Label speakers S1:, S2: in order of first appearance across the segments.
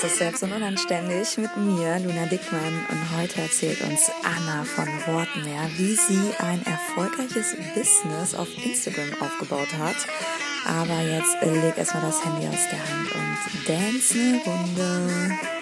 S1: Das ist selbst und unanständig mit mir, Luna Dickmann. Und heute erzählt uns Anna von Wortmeer, wie sie ein erfolgreiches Business auf Instagram aufgebaut hat. Aber jetzt leg erstmal das Handy aus der Hand und dance eine Runde.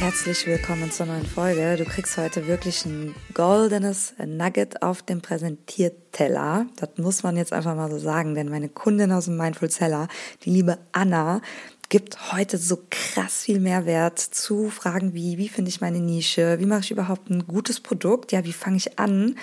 S1: Herzlich willkommen zur neuen Folge. Du kriegst heute wirklich ein goldenes Nugget auf dem Präsentierteller. Das muss man jetzt einfach mal so sagen, denn meine Kundin aus dem Mindful Seller, die liebe Anna, gibt heute so krass viel Mehrwert zu Fragen wie, wie finde ich meine Nische, wie mache ich überhaupt ein gutes Produkt, ja, wie fange ich an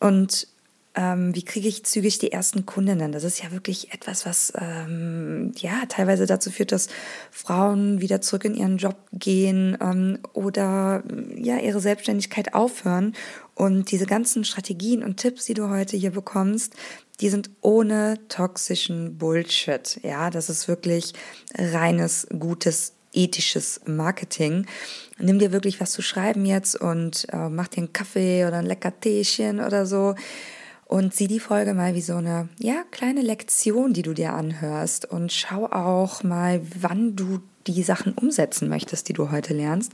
S1: und ähm, wie kriege ich zügig die ersten Kundinnen? Das ist ja wirklich etwas, was ähm, ja teilweise dazu führt, dass Frauen wieder zurück in ihren Job gehen ähm, oder ja ihre Selbstständigkeit aufhören. Und diese ganzen Strategien und Tipps, die du heute hier bekommst, die sind ohne toxischen Bullshit. Ja, das ist wirklich reines, gutes ethisches Marketing. Nimm dir wirklich was zu schreiben jetzt und äh, mach dir einen Kaffee oder ein lecker Teechen oder so und sieh die Folge mal wie so eine ja, kleine Lektion, die du dir anhörst und schau auch mal, wann du die Sachen umsetzen möchtest, die du heute lernst.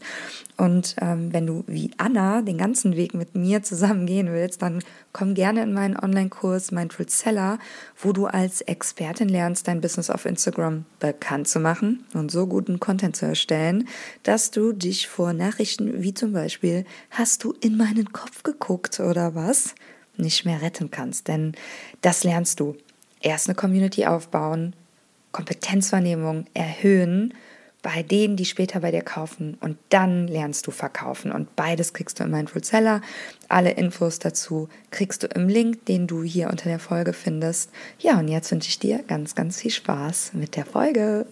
S1: Und ähm, wenn du wie Anna den ganzen Weg mit mir zusammen gehen willst, dann komm gerne in meinen Online-Kurs Mindful Seller, wo du als Expertin lernst, dein Business auf Instagram bekannt zu machen und so guten Content zu erstellen, dass du dich vor Nachrichten wie zum Beispiel, hast du in meinen Kopf geguckt oder was? Nicht mehr retten kannst. Denn das lernst du. Erst eine Community aufbauen, Kompetenzwahrnehmung erhöhen bei denen, die später bei dir kaufen und dann lernst du verkaufen und beides kriegst du im Mindful Seller. Alle Infos dazu kriegst du im Link, den du hier unter der Folge findest. Ja, und jetzt wünsche ich dir ganz, ganz viel Spaß mit der Folge.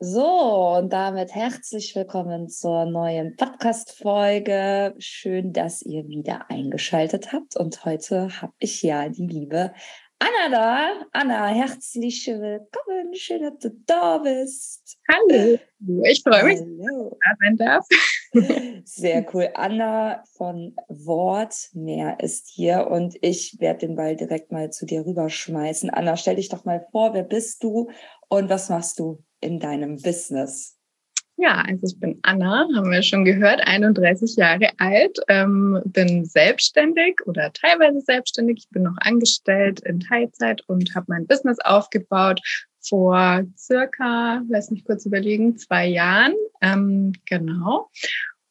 S1: So, und damit herzlich willkommen zur neuen Podcast-Folge. Schön, dass ihr wieder eingeschaltet habt. Und heute habe ich ja die liebe Anna da. Anna, herzlich willkommen. Schön, dass du da bist.
S2: Hallo. Ich freue mich, Hallo. dass ich da sein
S1: darf. Sehr cool. Anna von Wortmeer ist hier und ich werde den Ball direkt mal zu dir rüberschmeißen. Anna, stell dich doch mal vor, wer bist du und was machst du in deinem Business?
S2: Ja, also ich bin Anna, haben wir schon gehört, 31 Jahre alt, ähm, bin selbstständig oder teilweise selbstständig. Ich bin noch angestellt in Teilzeit und habe mein Business aufgebaut vor circa, lass mich kurz überlegen, zwei Jahren. Ähm, genau.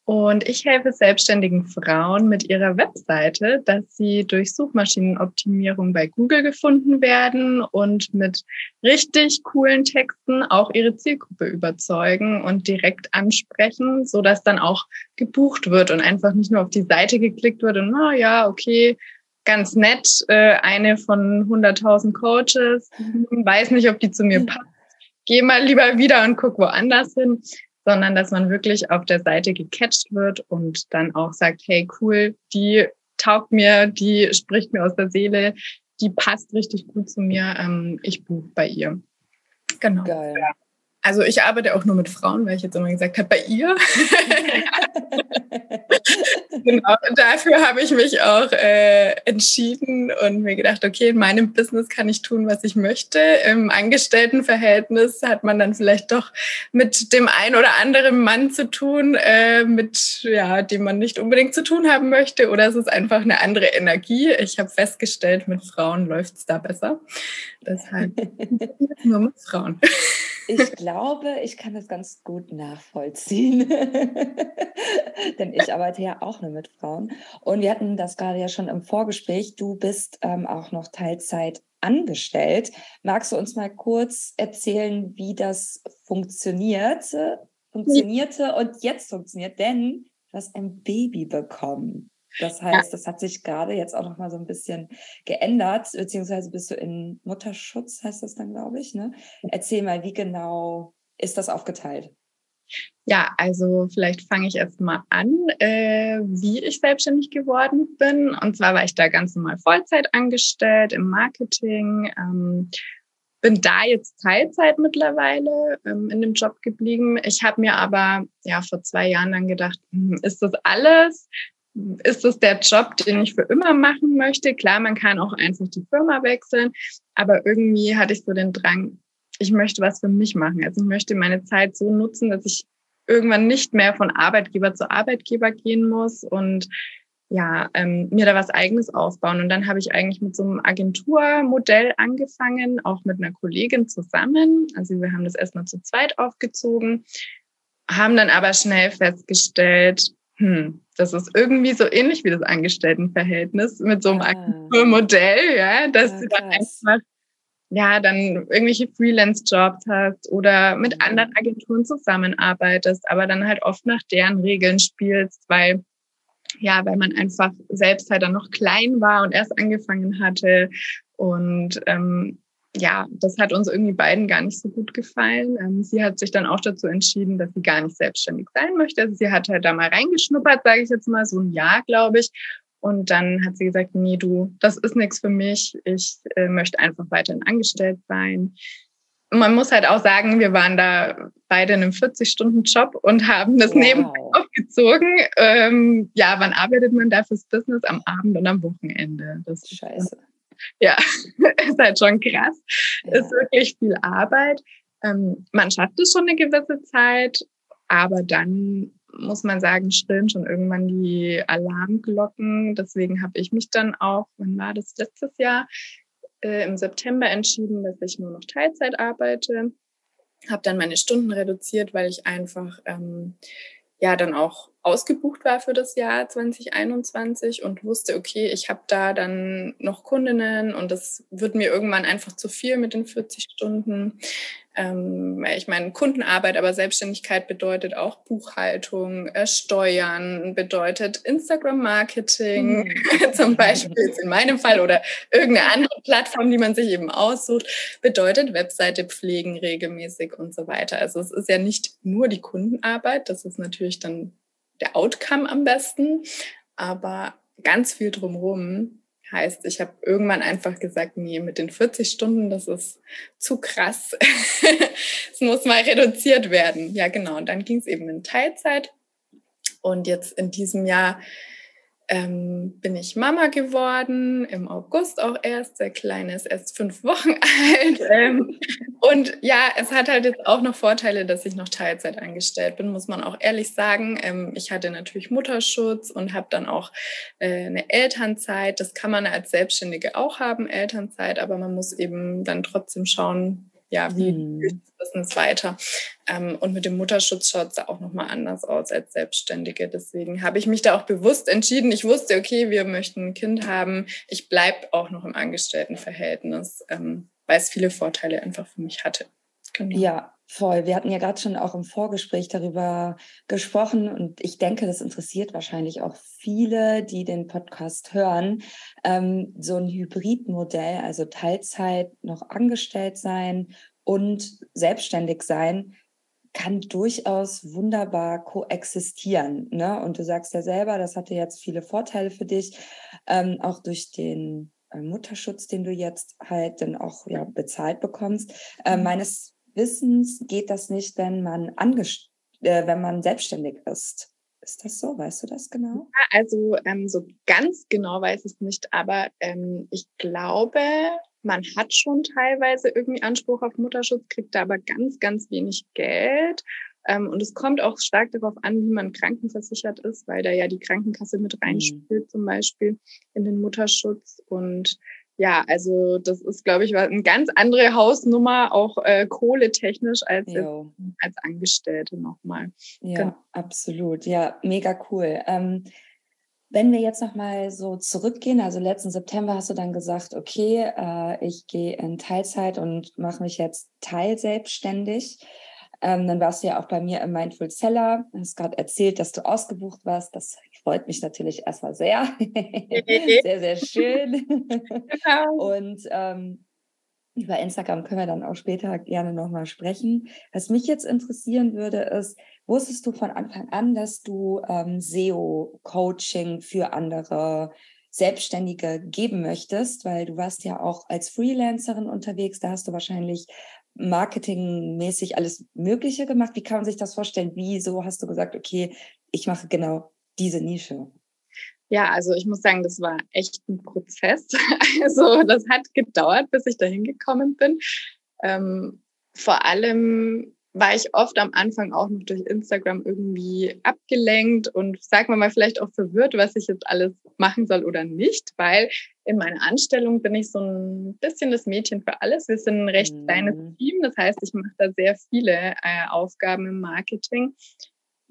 S2: Und ich helfe selbstständigen Frauen mit ihrer Webseite, dass sie durch Suchmaschinenoptimierung bei Google gefunden werden und mit richtig coolen Texten auch ihre Zielgruppe überzeugen und direkt ansprechen, so dass dann auch gebucht wird und einfach nicht nur auf die Seite geklickt wird und na ja, okay, ganz nett, äh, eine von 100.000 Coaches, weiß nicht, ob die zu mir passt. Geh mal lieber wieder und guck woanders hin, sondern dass man wirklich auf der Seite gecatcht wird und dann auch sagt, hey, cool, die taugt mir, die spricht mir aus der Seele, die passt richtig gut zu mir, ähm, ich buche bei ihr. Genau. Geil. Also ich arbeite auch nur mit Frauen, weil ich jetzt immer gesagt habe, bei ihr. genau, dafür habe ich mich auch äh, entschieden und mir gedacht, okay, in meinem Business kann ich tun, was ich möchte. Im Angestelltenverhältnis hat man dann vielleicht doch mit dem ein oder anderen Mann zu tun, äh, mit ja, dem man nicht unbedingt zu tun haben möchte, oder es ist einfach eine andere Energie. Ich habe festgestellt, mit Frauen läuft es da besser. Deshalb nur mit Frauen.
S1: Ich glaube, ich kann das ganz gut nachvollziehen. Denn ich arbeite ja auch nur mit Frauen. Und wir hatten das gerade ja schon im Vorgespräch. Du bist ähm, auch noch Teilzeit angestellt. Magst du uns mal kurz erzählen, wie das funktioniert, funktionierte und jetzt funktioniert? Denn du hast ein Baby bekommen. Das heißt, das hat sich gerade jetzt auch noch mal so ein bisschen geändert, beziehungsweise bist du in Mutterschutz, heißt das dann, glaube ich. Ne? Erzähl mal, wie genau ist das aufgeteilt?
S2: Ja, also vielleicht fange ich erst mal an, äh, wie ich selbstständig geworden bin. Und zwar war ich da ganz normal Vollzeit angestellt im Marketing. Ähm, bin da jetzt Teilzeit mittlerweile ähm, in dem Job geblieben. Ich habe mir aber ja vor zwei Jahren dann gedacht, hm, ist das alles? Ist das der Job, den ich für immer machen möchte? Klar, man kann auch einfach die Firma wechseln, aber irgendwie hatte ich so den Drang, ich möchte was für mich machen. Also ich möchte meine Zeit so nutzen, dass ich irgendwann nicht mehr von Arbeitgeber zu Arbeitgeber gehen muss und ja, ähm, mir da was eigenes aufbauen. Und dann habe ich eigentlich mit so einem Agenturmodell angefangen, auch mit einer Kollegin zusammen. Also wir haben das erstmal zu zweit aufgezogen, haben dann aber schnell festgestellt, hm, das ist irgendwie so ähnlich wie das Angestelltenverhältnis mit so einem ah. Agenturmodell, ja, dass ja, du dann einfach ja, dann irgendwelche Freelance-Jobs hast oder mit anderen Agenturen zusammenarbeitest, aber dann halt oft nach deren Regeln spielst, weil ja, weil man einfach selbst halt dann noch klein war und erst angefangen hatte. Und ähm, ja, das hat uns irgendwie beiden gar nicht so gut gefallen. Ähm, sie hat sich dann auch dazu entschieden, dass sie gar nicht selbstständig sein möchte. Also sie hat halt da mal reingeschnuppert, sage ich jetzt mal, so ein Jahr, glaube ich. Und dann hat sie gesagt, nee, du, das ist nichts für mich. Ich äh, möchte einfach weiterhin angestellt sein man muss halt auch sagen, wir waren da beide in einem 40-Stunden-Job und haben das wow. nebenbei aufgezogen. Ähm, ja, wann arbeitet man da fürs Business? Am Abend und am Wochenende. Das Scheiße. Ja, ist halt schon krass. Ja. Ist wirklich viel Arbeit. Ähm, man schafft es schon eine gewisse Zeit, aber dann muss man sagen, schrillen schon irgendwann die Alarmglocken. Deswegen habe ich mich dann auch, wann war das letztes Jahr, äh, im September entschieden, dass ich nur noch Teilzeit arbeite. Habe dann meine Stunden reduziert, weil ich einfach ähm, ja dann auch ausgebucht war für das Jahr 2021 und wusste, okay, ich habe da dann noch Kundinnen und das wird mir irgendwann einfach zu viel mit den 40 Stunden. Ähm, ich meine, Kundenarbeit, aber Selbstständigkeit bedeutet auch Buchhaltung, äh, Steuern, bedeutet Instagram-Marketing mhm. zum Beispiel in meinem Fall oder irgendeine andere Plattform, die man sich eben aussucht, bedeutet Webseite pflegen regelmäßig und so weiter. Also es ist ja nicht nur die Kundenarbeit, das ist natürlich dann der Outcome am besten, aber ganz viel drumherum heißt, ich habe irgendwann einfach gesagt, nee, mit den 40 Stunden, das ist zu krass. Es muss mal reduziert werden. Ja, genau. Und dann ging es eben in Teilzeit. Und jetzt in diesem Jahr ähm, bin ich Mama geworden, im August auch erst. Der Kleine ist erst fünf Wochen alt. Ähm, und ja, es hat halt jetzt auch noch Vorteile, dass ich noch Teilzeit angestellt bin, muss man auch ehrlich sagen. Ähm, ich hatte natürlich Mutterschutz und habe dann auch äh, eine Elternzeit. Das kann man als Selbstständige auch haben, Elternzeit, aber man muss eben dann trotzdem schauen, ja, wie mhm. das Business weiter. Ähm, und mit dem Mutterschutz schaut es da auch nochmal anders aus als Selbstständige. Deswegen habe ich mich da auch bewusst entschieden. Ich wusste, okay, wir möchten ein Kind haben. Ich bleibe auch noch im Angestelltenverhältnis, ähm, weil es viele Vorteile einfach für mich hatte.
S1: Genau. Ja, voll. Wir hatten ja gerade schon auch im Vorgespräch darüber gesprochen und ich denke, das interessiert wahrscheinlich auch viele, die den Podcast hören. Ähm, so ein Hybridmodell, also Teilzeit noch angestellt sein und selbstständig sein, kann durchaus wunderbar koexistieren. Ne? Und du sagst ja selber, das hatte jetzt viele Vorteile für dich, ähm, auch durch den äh, Mutterschutz, den du jetzt halt dann auch ja, bezahlt bekommst. Äh, meines Wissens geht das nicht, wenn man angest äh, wenn man selbstständig ist. Ist das so? Weißt du das genau?
S2: Also ähm, so ganz genau weiß ich es nicht, aber ähm, ich glaube, man hat schon teilweise irgendwie Anspruch auf Mutterschutz, kriegt da aber ganz, ganz wenig Geld. Ähm, und es kommt auch stark darauf an, wie man krankenversichert ist, weil da ja die Krankenkasse mit mhm. reinspielt, mhm. zum Beispiel in den Mutterschutz. Und ja, also das ist, glaube ich, eine ganz andere Hausnummer, auch äh, kohletechnisch als, als Angestellte nochmal.
S1: Ja, genau. absolut. Ja, mega cool. Ähm, wenn wir jetzt nochmal so zurückgehen, also letzten September hast du dann gesagt, okay, äh, ich gehe in Teilzeit und mache mich jetzt teilselbstständig. Ähm, dann warst du ja auch bei mir im Mindful Seller, hast gerade erzählt, dass du ausgebucht warst. Das freut mich natürlich erstmal sehr. sehr, sehr schön. Genau. Und ähm, über Instagram können wir dann auch später gerne nochmal sprechen. Was mich jetzt interessieren würde, ist, wusstest du von Anfang an, dass du ähm, SEO-Coaching für andere Selbstständige geben möchtest, weil du warst ja auch als Freelancerin unterwegs, da hast du wahrscheinlich marketingmäßig alles Mögliche gemacht. Wie kann man sich das vorstellen? Wieso hast du gesagt, okay, ich mache genau diese Nische?
S2: Ja, also ich muss sagen, das war echt ein Prozess. Also das hat gedauert, bis ich dahin gekommen bin. Ähm, vor allem war ich oft am Anfang auch noch durch Instagram irgendwie abgelenkt und sagen wir mal vielleicht auch verwirrt, was ich jetzt alles machen soll oder nicht, weil in meiner Anstellung bin ich so ein bisschen das Mädchen für alles. Wir sind ein recht mhm. kleines Team, das heißt, ich mache da sehr viele äh, Aufgaben im Marketing.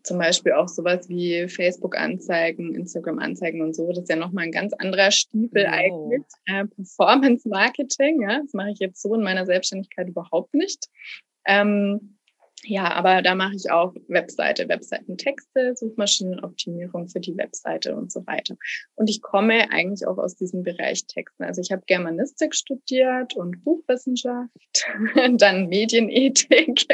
S2: Zum Beispiel auch sowas wie Facebook-Anzeigen, Instagram-Anzeigen und so. Das ist ja nochmal ein ganz anderer Stiefel wow. eigentlich. Äh, Performance-Marketing, ja, das mache ich jetzt so in meiner Selbstständigkeit überhaupt nicht. Ähm, ja, aber da mache ich auch Webseite, Webseitentexte, Suchmaschinenoptimierung für die Webseite und so weiter. Und ich komme eigentlich auch aus diesem Bereich Texten. Also ich habe Germanistik studiert und Buchwissenschaft, dann Medienethik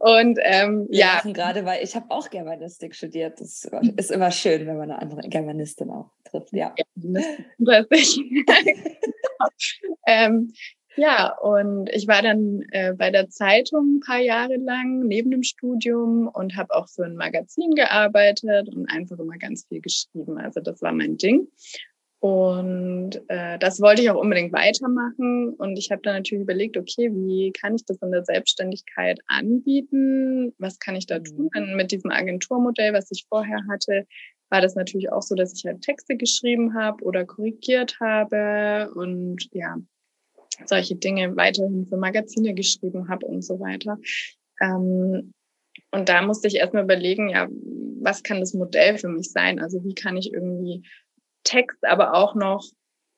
S2: und ähm, ja.
S1: ja. Gerade weil ich habe auch Germanistik studiert. Das ist immer schön, wenn man eine andere Germanistin auch trifft. Ja. ja
S2: ähm, ja, und ich war dann äh, bei der Zeitung ein paar Jahre lang neben dem Studium und habe auch für ein Magazin gearbeitet und einfach immer ganz viel geschrieben. Also das war mein Ding. Und äh, das wollte ich auch unbedingt weitermachen. Und ich habe dann natürlich überlegt, okay, wie kann ich das in der Selbstständigkeit anbieten? Was kann ich da tun? Und mhm. mit diesem Agenturmodell, was ich vorher hatte, war das natürlich auch so, dass ich halt Texte geschrieben habe oder korrigiert habe. Und ja, solche Dinge weiterhin für Magazine geschrieben habe und so weiter. Ähm, und da musste ich erstmal überlegen, ja, was kann das Modell für mich sein? Also wie kann ich irgendwie Text, aber auch noch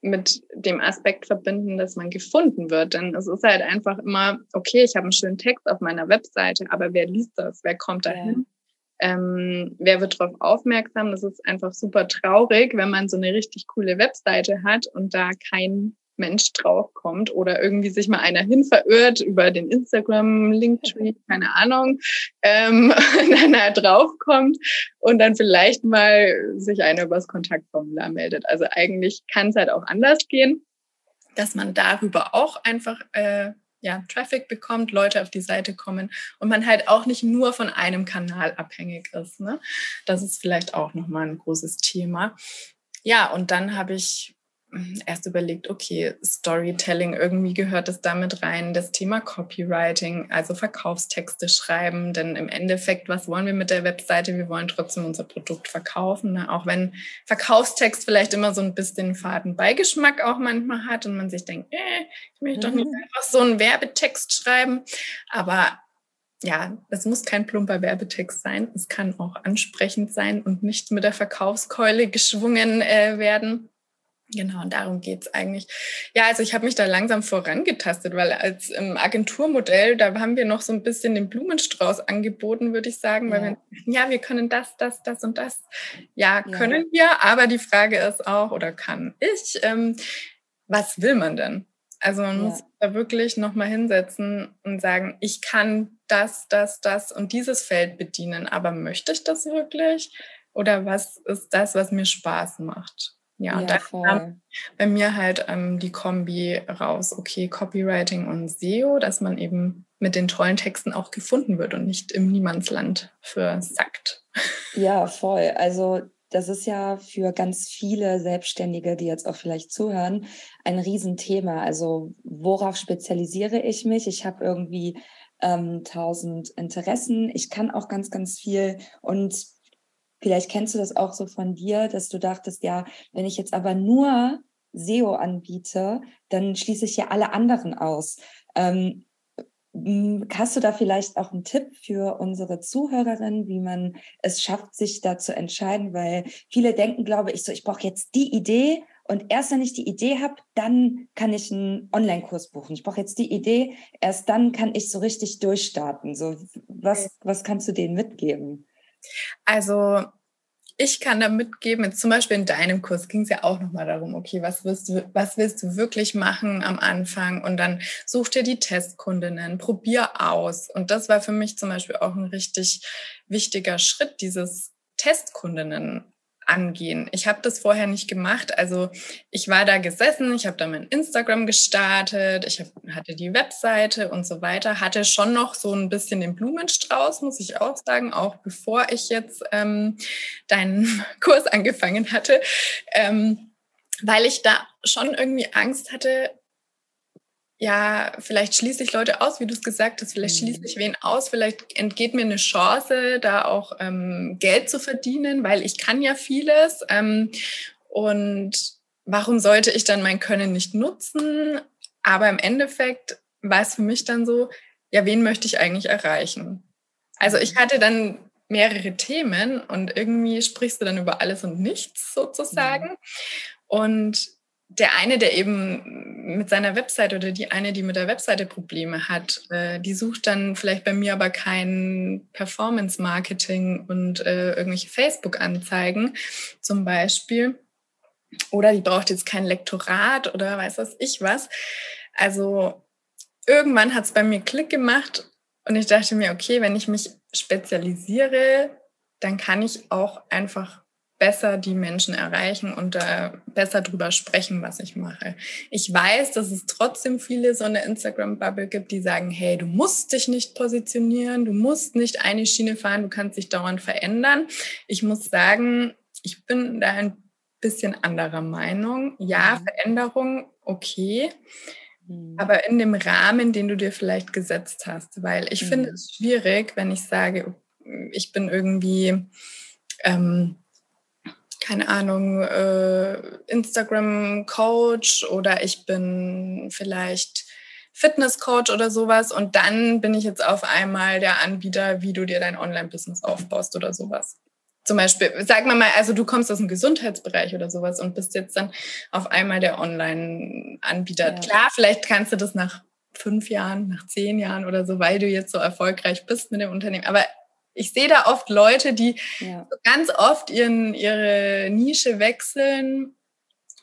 S2: mit dem Aspekt verbinden, dass man gefunden wird. Denn es ist halt einfach immer, okay, ich habe einen schönen Text auf meiner Webseite, aber wer liest das? Wer kommt da hin? Ja. Ähm, wer wird darauf aufmerksam? Das ist einfach super traurig, wenn man so eine richtig coole Webseite hat und da kein Mensch draufkommt oder irgendwie sich mal einer hin verirrt über den Instagram-Linktree, keine Ahnung, ähm, dann da draufkommt und dann vielleicht mal sich einer übers Kontaktformular meldet. Also eigentlich kann es halt auch anders gehen, dass man darüber auch einfach äh, ja, Traffic bekommt, Leute auf die Seite kommen und man halt auch nicht nur von einem Kanal abhängig ist. Ne? Das ist vielleicht auch nochmal ein großes Thema. Ja, und dann habe ich erst überlegt, okay, Storytelling, irgendwie gehört es damit rein, das Thema Copywriting, also Verkaufstexte schreiben, denn im Endeffekt, was wollen wir mit der Webseite? Wir wollen trotzdem unser Produkt verkaufen, ne? auch wenn Verkaufstext vielleicht immer so ein bisschen faden Beigeschmack auch manchmal hat und man sich denkt, äh, ich möchte doch nicht mhm. einfach so einen Werbetext schreiben, aber ja, es muss kein plumper Werbetext sein. Es kann auch ansprechend sein und nicht mit der Verkaufskeule geschwungen äh, werden. Genau, und darum geht's eigentlich. Ja, also ich habe mich da langsam vorangetastet, weil als im Agenturmodell, da haben wir noch so ein bisschen den Blumenstrauß angeboten, würde ich sagen, weil ja. wir, ja, wir können das, das, das und das. Ja, können ja. wir, aber die Frage ist auch, oder kann ich, ähm, was will man denn? Also man ja. muss da wirklich nochmal hinsetzen und sagen, ich kann das, das, das und dieses Feld bedienen, aber möchte ich das wirklich? Oder was ist das, was mir Spaß macht? Ja, ja da kam bei mir halt ähm, die Kombi raus, okay, Copywriting und SEO, dass man eben mit den tollen Texten auch gefunden wird und nicht im Niemandsland versackt.
S1: Ja, voll. Also das ist ja für ganz viele Selbstständige, die jetzt auch vielleicht zuhören, ein Riesenthema. Also worauf spezialisiere ich mich? Ich habe irgendwie ähm, tausend Interessen. Ich kann auch ganz, ganz viel und Vielleicht kennst du das auch so von dir, dass du dachtest, ja, wenn ich jetzt aber nur SEO anbiete, dann schließe ich ja alle anderen aus. Ähm, hast du da vielleicht auch einen Tipp für unsere Zuhörerinnen, wie man es schafft, sich da zu entscheiden? Weil viele denken, glaube ich, so, ich brauche jetzt die Idee und erst wenn ich die Idee habe, dann kann ich einen Online-Kurs buchen. Ich brauche jetzt die Idee, erst dann kann ich so richtig durchstarten. So, was, was kannst du denen mitgeben?
S2: Also ich kann da mitgeben, zum Beispiel in deinem Kurs ging es ja auch nochmal darum, okay, was willst, du, was willst du wirklich machen am Anfang? Und dann such dir die Testkundinnen, probier aus. Und das war für mich zum Beispiel auch ein richtig wichtiger Schritt, dieses Testkundinnen angehen. Ich habe das vorher nicht gemacht. Also ich war da gesessen, ich habe da mein Instagram gestartet, ich hab, hatte die Webseite und so weiter, hatte schon noch so ein bisschen den Blumenstrauß, muss ich auch sagen, auch bevor ich jetzt ähm, deinen Kurs angefangen hatte, ähm, weil ich da schon irgendwie Angst hatte, ja, vielleicht schließe ich Leute aus, wie du es gesagt hast, vielleicht schließe mhm. ich wen aus, vielleicht entgeht mir eine Chance, da auch ähm, Geld zu verdienen, weil ich kann ja vieles. Ähm, und warum sollte ich dann mein Können nicht nutzen? Aber im Endeffekt war es für mich dann so, ja, wen möchte ich eigentlich erreichen? Also ich mhm. hatte dann mehrere Themen und irgendwie sprichst du dann über alles und nichts sozusagen. Mhm. Und der eine, der eben mit seiner Webseite oder die eine, die mit der Webseite Probleme hat, äh, die sucht dann vielleicht bei mir aber kein Performance-Marketing und äh, irgendwelche Facebook-Anzeigen zum Beispiel. Oder die braucht jetzt kein Lektorat oder weiß was ich was. Also irgendwann hat es bei mir Klick gemacht und ich dachte mir, okay, wenn ich mich spezialisiere, dann kann ich auch einfach besser die Menschen erreichen und äh, besser drüber sprechen, was ich mache. Ich weiß, dass es trotzdem viele so eine Instagram-Bubble gibt, die sagen, hey, du musst dich nicht positionieren, du musst nicht eine Schiene fahren, du kannst dich dauernd verändern. Ich muss sagen, ich bin da ein bisschen anderer Meinung. Ja, mhm. Veränderung, okay. Mhm. Aber in dem Rahmen, den du dir vielleicht gesetzt hast, weil ich mhm. finde es schwierig, wenn ich sage, ich bin irgendwie ähm, keine Ahnung, äh, Instagram-Coach oder ich bin vielleicht Fitness-Coach oder sowas und dann bin ich jetzt auf einmal der Anbieter, wie du dir dein Online-Business aufbaust oder sowas. Zum Beispiel, sag mal mal, also du kommst aus dem Gesundheitsbereich oder sowas und bist jetzt dann auf einmal der Online-Anbieter. Ja. Klar, vielleicht kannst du das nach fünf Jahren, nach zehn Jahren oder so, weil du jetzt so erfolgreich bist mit dem Unternehmen. Aber ich sehe da oft Leute, die ja. ganz oft ihren, ihre Nische wechseln.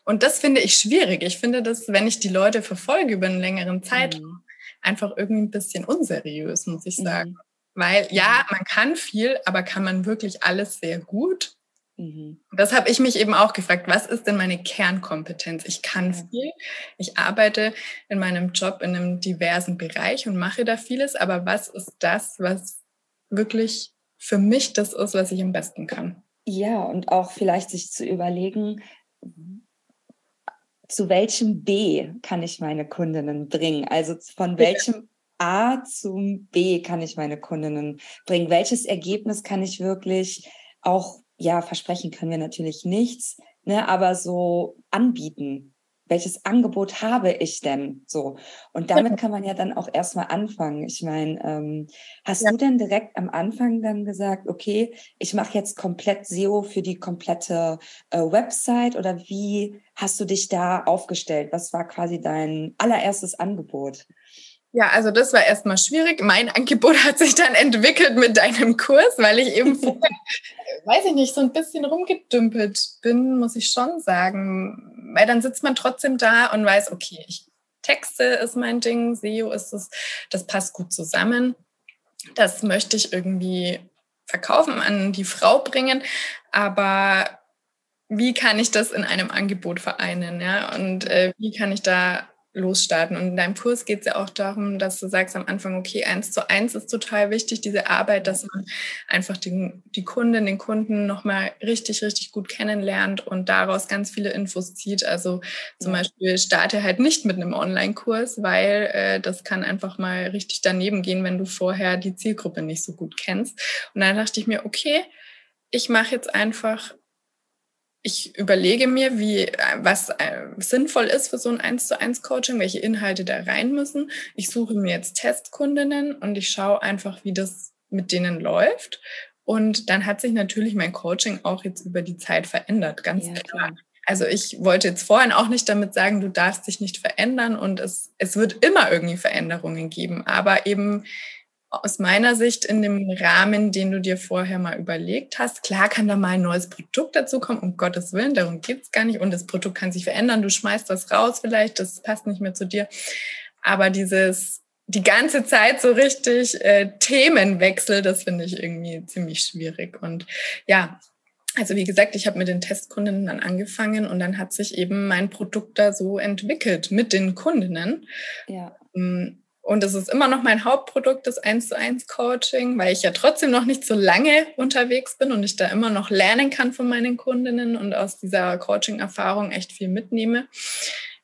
S2: Und das finde ich schwierig. Ich finde das, wenn ich die Leute verfolge über einen längeren Zeitraum, mhm. einfach irgendwie ein bisschen unseriös, muss ich sagen. Mhm. Weil ja, man kann viel, aber kann man wirklich alles sehr gut? Mhm. Das habe ich mich eben auch gefragt, was ist denn meine Kernkompetenz? Ich kann viel, ich arbeite in meinem Job in einem diversen Bereich und mache da vieles, aber was ist das, was wirklich für mich das ist, was ich am besten kann.
S1: Ja, und auch vielleicht sich zu überlegen, zu welchem B kann ich meine Kundinnen bringen? Also von welchem A zum B kann ich meine Kundinnen bringen? Welches Ergebnis kann ich wirklich auch, ja, versprechen können wir natürlich nichts, ne, aber so anbieten? Welches Angebot habe ich denn so? Und damit kann man ja dann auch erstmal anfangen. Ich meine, ähm, hast ja. du denn direkt am Anfang dann gesagt, okay, ich mache jetzt komplett SEO für die komplette äh, Website oder wie hast du dich da aufgestellt? Was war quasi dein allererstes Angebot?
S2: Ja, also das war erstmal schwierig. Mein Angebot hat sich dann entwickelt mit deinem Kurs, weil ich eben vorher, weiß ich nicht, so ein bisschen rumgedümpelt bin, muss ich schon sagen. Weil dann sitzt man trotzdem da und weiß, okay, ich Texte ist mein Ding, SEO ist es, das passt gut zusammen. Das möchte ich irgendwie verkaufen, an die Frau bringen. Aber wie kann ich das in einem Angebot vereinen? Ja? Und äh, wie kann ich da losstarten. Und in deinem Kurs geht es ja auch darum, dass du sagst am Anfang, okay, eins zu eins ist total wichtig, diese Arbeit, dass man einfach den, die Kundin, den Kunden nochmal richtig, richtig gut kennenlernt und daraus ganz viele Infos zieht. Also zum. Beispiel starte halt nicht mit einem Online-Kurs, weil äh, das kann einfach mal richtig daneben gehen, wenn du vorher die Zielgruppe nicht so gut kennst. Und dann dachte ich mir, okay, ich mache jetzt einfach ich überlege mir, wie, was äh, sinnvoll ist für so ein 1 zu 1 Coaching, welche Inhalte da rein müssen. Ich suche mir jetzt Testkundinnen und ich schaue einfach, wie das mit denen läuft. Und dann hat sich natürlich mein Coaching auch jetzt über die Zeit verändert, ganz ja, klar. Also ich wollte jetzt vorhin auch nicht damit sagen, du darfst dich nicht verändern und es, es wird immer irgendwie Veränderungen geben, aber eben aus meiner Sicht in dem Rahmen, den du dir vorher mal überlegt hast. Klar kann da mal ein neues Produkt dazu kommen, um Gottes Willen, darum geht's gar nicht. Und das Produkt kann sich verändern, du schmeißt was raus vielleicht, das passt nicht mehr zu dir. Aber dieses, die ganze Zeit so richtig äh, Themenwechsel, das finde ich irgendwie ziemlich schwierig. Und ja, also wie gesagt, ich habe mit den Testkundinnen dann angefangen und dann hat sich eben mein Produkt da so entwickelt mit den Kundinnen. Ja. Mm, und es ist immer noch mein Hauptprodukt, das 1 zu 1 Coaching, weil ich ja trotzdem noch nicht so lange unterwegs bin und ich da immer noch lernen kann von meinen Kundinnen und aus dieser Coaching-Erfahrung echt viel mitnehme.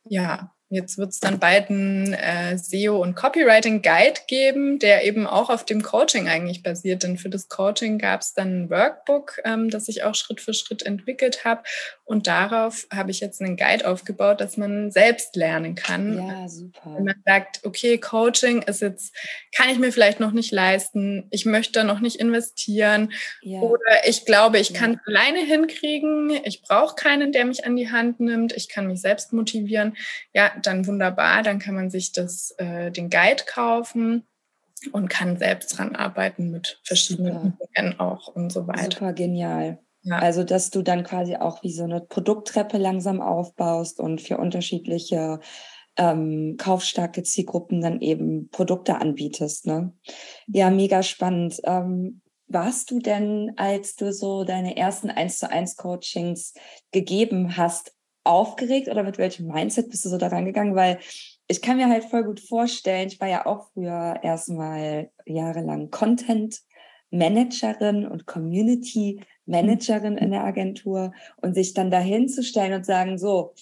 S2: Ja, Jetzt wird es dann bald einen äh, SEO- und Copywriting-Guide geben, der eben auch auf dem Coaching eigentlich basiert. Denn für das Coaching gab es dann ein Workbook, ähm, das ich auch Schritt für Schritt entwickelt habe. Und darauf habe ich jetzt einen Guide aufgebaut, dass man selbst lernen kann. Ja, super. Wenn man sagt, okay, Coaching ist jetzt, kann ich mir vielleicht noch nicht leisten, ich möchte da noch nicht investieren. Ja. Oder ich glaube, ich ja. kann es alleine hinkriegen, ich brauche keinen, der mich an die Hand nimmt, ich kann mich selbst motivieren. Ja, dann wunderbar, dann kann man sich das, äh, den Guide kaufen und kann selbst dran arbeiten mit verschiedenen Übungen auch und so weiter.
S1: Super genial. Ja. Also, dass du dann quasi auch wie so eine Produkttreppe langsam aufbaust und für unterschiedliche ähm, kaufstarke Zielgruppen dann eben Produkte anbietest. Ne? Ja, mega spannend. Ähm, warst du denn, als du so deine ersten 1 zu 1 Coachings gegeben hast, aufgeregt oder mit welchem Mindset bist du so da rangegangen? Weil ich kann mir halt voll gut vorstellen, ich war ja auch früher erstmal jahrelang Content Managerin und Community Managerin in der Agentur und sich dann dahin zu und sagen, so,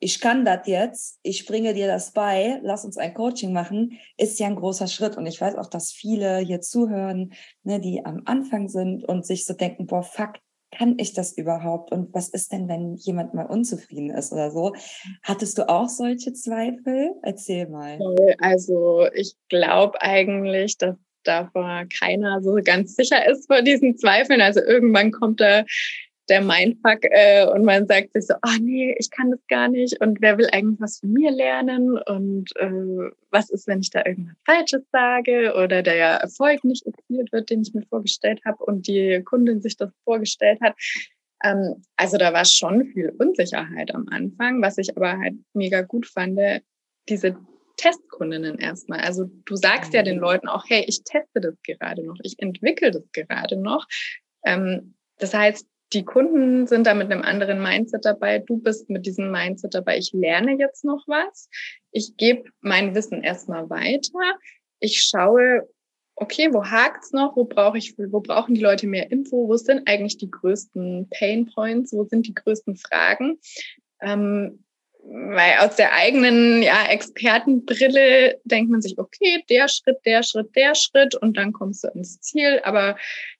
S1: ich kann das jetzt, ich bringe dir das bei, lass uns ein Coaching machen, ist ja ein großer Schritt. Und ich weiß auch, dass viele hier zuhören, ne, die am Anfang sind und sich so denken, boah, fuck, kann ich das überhaupt? Und was ist denn, wenn jemand mal unzufrieden ist oder so? Hattest du auch solche Zweifel? Erzähl mal.
S2: Also ich glaube eigentlich, dass davor keiner so ganz sicher ist vor diesen Zweifeln. Also irgendwann kommt da der Mindfuck äh, und man sagt sich so, ah oh, nee, ich kann das gar nicht und wer will eigentlich was von mir lernen und äh, was ist, wenn ich da irgendwas Falsches sage oder der Erfolg nicht erzielt wird, den ich mir vorgestellt habe und die Kundin sich das vorgestellt hat. Ähm, also da war schon viel Unsicherheit am Anfang, was ich aber halt mega gut fand, diese Testkundinnen erstmal. Also du sagst ja den mhm. Leuten auch, hey, ich teste das gerade noch, ich entwickle das gerade noch. Ähm, das heißt, die Kunden sind da mit einem anderen Mindset dabei. Du bist mit diesem Mindset dabei. Ich lerne jetzt noch was. Ich gebe mein Wissen erstmal weiter. Ich schaue, okay, wo hakt's noch? Wo brauche ich, wo brauchen die Leute mehr Info? Wo sind eigentlich die größten Pain Points? Wo sind die größten Fragen? Ähm, weil aus der eigenen ja, Expertenbrille denkt man sich, okay, der Schritt, der Schritt, der Schritt und dann kommst du ins Ziel. Aber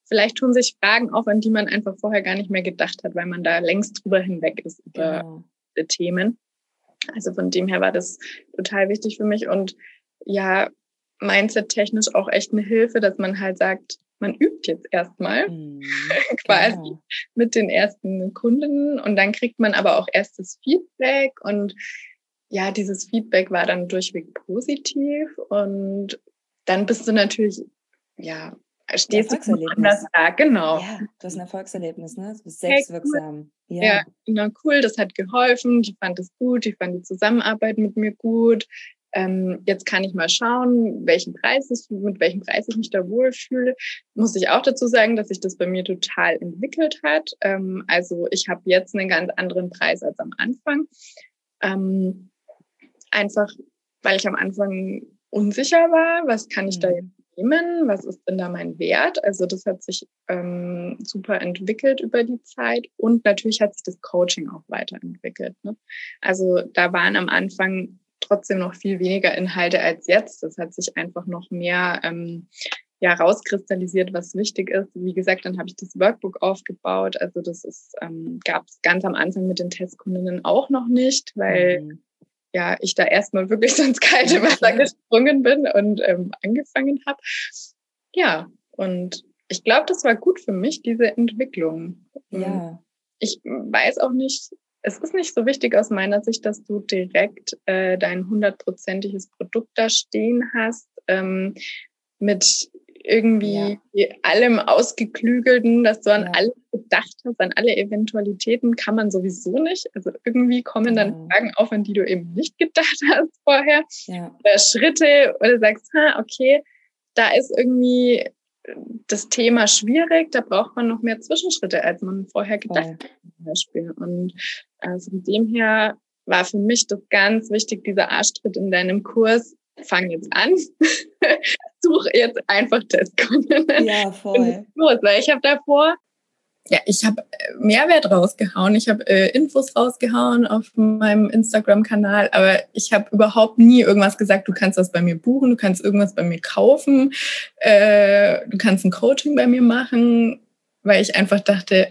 S2: vielleicht tun sich Fragen auf, an die man einfach vorher gar nicht mehr gedacht hat, weil man da längst drüber hinweg ist über genau. die Themen. Also von dem her war das total wichtig für mich und ja, mindset-technisch auch echt eine Hilfe, dass man halt sagt, man übt jetzt erstmal mhm, quasi genau. mit den ersten Kunden und dann kriegt man aber auch erstes Feedback und ja, dieses Feedback war dann durchweg positiv und dann bist du natürlich ja stehst du anders da, genau.
S1: Ja, das ist ein Erfolgserlebnis, ne? Du bist selbstwirksam.
S2: Hey, cool. Ja. ja, na cool, das hat geholfen, die fand es gut, die fand die Zusammenarbeit mit mir gut. Ähm, jetzt kann ich mal schauen, welchen Preis ist, mit welchem Preis ich mich da wohlfühle. Muss ich auch dazu sagen, dass sich das bei mir total entwickelt hat. Ähm, also ich habe jetzt einen ganz anderen Preis als am Anfang. Ähm, einfach, weil ich am Anfang unsicher war, was kann ich da mhm. jetzt nehmen? Was ist denn da mein Wert? Also das hat sich ähm, super entwickelt über die Zeit und natürlich hat sich das Coaching auch weiterentwickelt. Ne? Also da waren am Anfang trotzdem noch viel weniger Inhalte als jetzt. Das hat sich einfach noch mehr ähm, ja rauskristallisiert, was wichtig ist. Wie gesagt, dann habe ich das Workbook aufgebaut. Also das ähm, gab es ganz am Anfang mit den Testkundinnen auch noch nicht, weil mhm ja, ich da erstmal wirklich ins kalte Wasser gesprungen bin und ähm, angefangen habe. Ja, und ich glaube, das war gut für mich, diese Entwicklung. Ja. Ich weiß auch nicht, es ist nicht so wichtig aus meiner Sicht, dass du direkt äh, dein hundertprozentiges Produkt da stehen hast. Ähm, mit irgendwie ja. allem Ausgeklügelten, dass du an ja. alles gedacht hast, an alle Eventualitäten, kann man sowieso nicht. Also irgendwie kommen dann ja. Fragen auf, an die du eben nicht gedacht hast vorher. Oder Schritte oder sagst, ha, okay, da ist irgendwie das Thema schwierig. Da braucht man noch mehr Zwischenschritte, als man vorher gedacht hat, zum Beispiel. Und äh, von dem her war für mich das ganz wichtig, dieser Arschtritt in deinem Kurs. Fang jetzt an. Such jetzt einfach Testkunden.
S1: Ja, voll.
S2: Los, weil ich habe davor ja, ich habe äh, Mehrwert rausgehauen. Ich habe äh, Infos rausgehauen auf meinem Instagram-Kanal, aber ich habe überhaupt nie irgendwas gesagt, du kannst das bei mir buchen, du kannst irgendwas bei mir kaufen, äh, du kannst ein Coaching bei mir machen, weil ich einfach dachte,